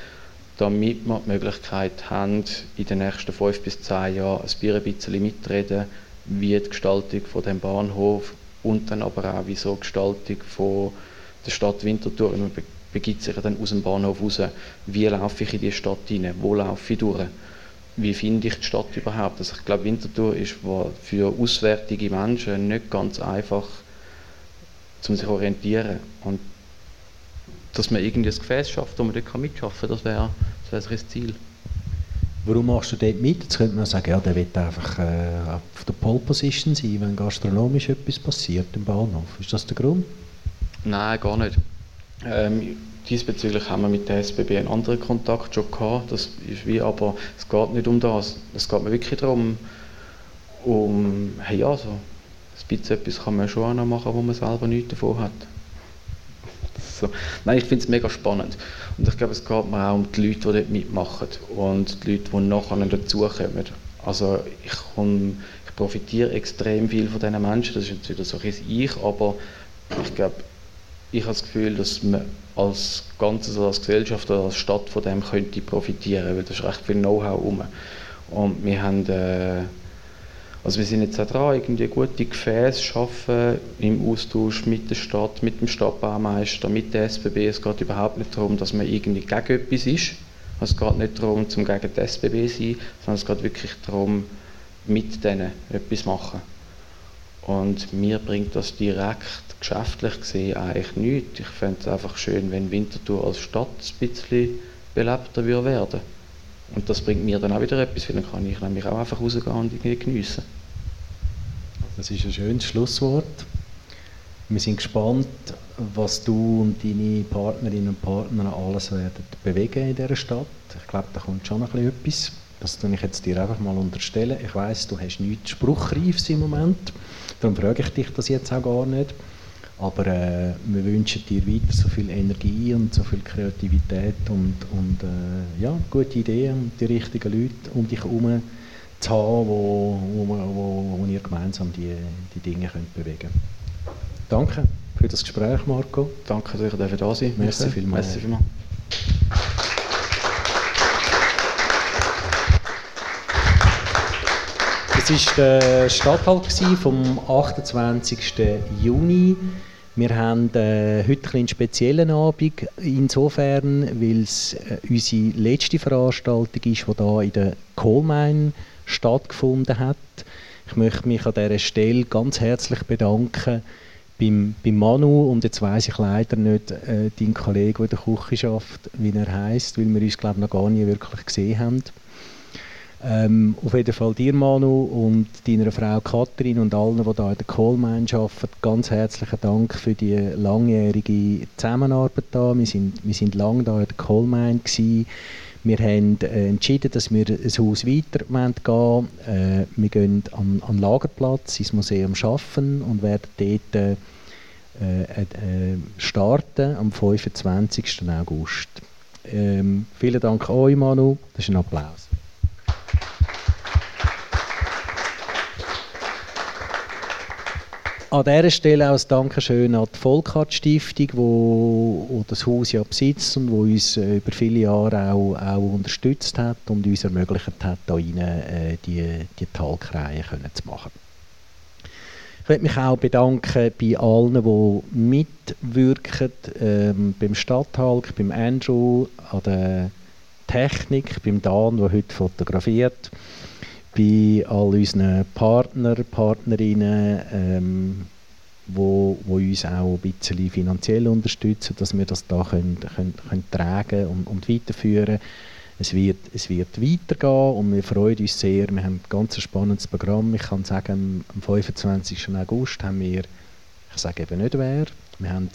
S2: damit wir die Möglichkeit haben, in den nächsten fünf bis zehn Jahren ein bisschen mitreden, wie die Gestaltung von dem Bahnhof und dann aber auch wie so die Gestaltung von der Stadt Winterthur, man begibt sich dann aus dem Bahnhof raus, wie laufe ich in die Stadt hinein, wo laufe ich durch, wie finde ich die Stadt überhaupt. Also ich glaube, Winterthur ist für auswärtige Menschen nicht ganz einfach, um sich zu orientieren. Und dass man irgendwie ein Gefäß schafft, wo man dort mitschaffen kann, das wäre das, wär das Ziel.
S1: Warum machst du dort mit? Jetzt könnte man sagen, ja, der wird einfach äh, auf der Pole Position sein, wenn gastronomisch etwas passiert im Bahnhof. Ist das der Grund?
S2: Nein, gar nicht. Ähm, diesbezüglich haben wir mit der SBB einen anderen Kontakt schon gehabt. Das ist wie, aber es geht nicht um das. Es geht mir wirklich darum, um, hey, ja, so, ein bisschen etwas kann man schon auch noch machen, wo man selber nichts davon hat. So. Nein, ich finde es mega spannend. Und ich glaube, es geht mir auch um die Leute, die dort mitmachen und die Leute, die nachher dazukommen. Also ich, komm, ich profitiere extrem viel von diesen Menschen, das ist jetzt wieder so ein Ich, aber ich glaube, ich habe das Gefühl, dass man als Ganzes, als Gesellschaft oder als Stadt von dem könnte profitieren, weil da ist recht viel Know-how rum. Und wir haben äh, also wir sind jetzt auch dran, irgendwie gute Gefäße schaffen im Austausch mit der Stadt, mit dem Stadtbaumeister, mit der SBB. Es geht überhaupt nicht darum, dass man irgendwie gegen etwas ist. Also es geht nicht darum, zum gegen die SBB zu sein, sondern es geht wirklich darum, mit denen etwas machen. Und mir bringt das direkt geschäftlich gesehen eigentlich nichts. Ich fände es einfach schön, wenn Winterthur als Stadt ein bisschen belebter würde werden und das bringt mir dann auch wieder etwas, weil dann kann ich nämlich auch einfach rausgehen und irgendwie geniessen.
S1: Das ist ein schönes Schlusswort. Wir sind gespannt, was du und deine Partnerinnen und Partner alles werden bewegen in dieser Stadt. Ich glaube, da kommt schon noch etwas. Das tue ich jetzt dir einfach mal unterstellen. Ich weiß, du hast nichts Spruchreifs im Moment. Darum frage ich dich das jetzt auch gar nicht. Aber äh, wir wünschen dir weiter so viel Energie und so viel Kreativität und, und äh, ja, gute Ideen und die richtigen Leute um dich herum zu haben, wo, wo, wo, wo ihr gemeinsam die, die Dinge könnt bewegen Danke für das Gespräch, Marco.
S2: Danke, dass ich da sein
S1: Merci vielmals. Merci vielmals. Es war der Stadthalt vom 28. Juni. Wir haben äh, heute einen speziellen Abend, insofern, weil es äh, unsere letzte Veranstaltung ist, die hier in der Coalmine stattgefunden hat. Ich möchte mich an dieser Stelle ganz herzlich bedanken beim, beim Manu und jetzt weiß ich leider nicht äh, deinen Kollegen, der in der Küche arbeitet, wie er heißt, weil wir uns glaube noch gar nie wirklich gesehen haben. Ähm, auf jeden Fall dir, Manu, und deiner Frau Katrin und allen, die hier in der Coalmine arbeiten, ganz herzlichen Dank für die langjährige Zusammenarbeit hier. Wir sind, wir sind lange hier in der gewesen. Wir haben äh, entschieden, dass wir ein Haus weiter gehen äh, Wir gehen an, an Lagerplatz, ins Museum Schaffen und werden dort äh, äh, starten am 25. August. Ähm, vielen Dank euch, Manu. Das ist ein Applaus an dieser Stelle auch ein Dankeschön an die Volkart Stiftung, wo, wo das Haus ja besitzt und wo uns äh, über viele Jahre auch, auch unterstützt hat und uns ermöglicht hat, da rein, äh, die, die Talkreihe zu machen. Ich möchte mich auch bedanken bei allen, die mitwirken, ähm, beim Stadthalk, beim Andrew, an der Technik, beim Dan, der heute fotografiert, bei all unseren Partner, Partnerinnen, ähm, wo, wo uns auch ein bisschen finanziell unterstützen, dass wir das da können, können, können tragen und, und weiterführen es wird, es wird weitergehen und wir freuen uns sehr. Wir haben ein ganz spannendes Programm. Ich kann sagen, am 25. August haben wir, ich sage eben nicht wer, wir haben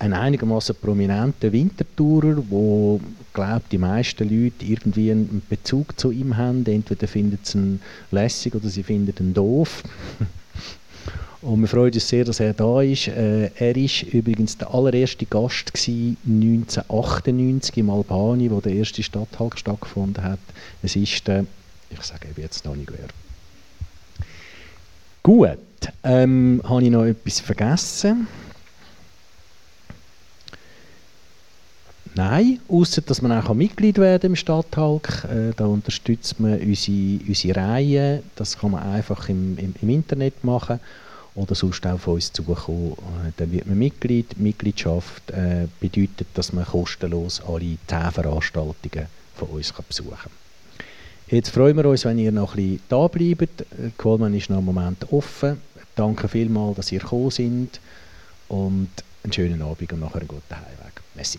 S1: einen einigermaßen prominenten Wintertourer, wo glaube die meisten Leute irgendwie einen Bezug zu ihm haben. Entweder finden sie ihn lässig oder sie finden ihn doof. Und wir freuen uns sehr, dass er da ist. Äh, er war übrigens der allererste Gast gewesen, 1998 im Albani, wo der erste Stadthalt stattgefunden hat. Es ist der, ich sage jetzt noch nicht wer. Gut, ähm, habe ich noch etwas vergessen? Nein, außer dass man auch Mitglied werden im Stadthalk. Äh, da unterstützt man unsere, unsere Reihe. Das kann man einfach im, im, im Internet machen oder sonst auch auf uns zukommen. Äh, dann wird man Mitglied. Mitgliedschaft äh, bedeutet, dass man kostenlos alle 10 Veranstaltungen von uns kann besuchen kann. Jetzt freuen wir uns, wenn ihr noch ein bisschen da bleibt. Äh, Qualman ist noch einen Moment offen. Danke vielmals, dass ihr gekommen seid und einen schönen Abend und nachher einen guten Heimweg. Merci.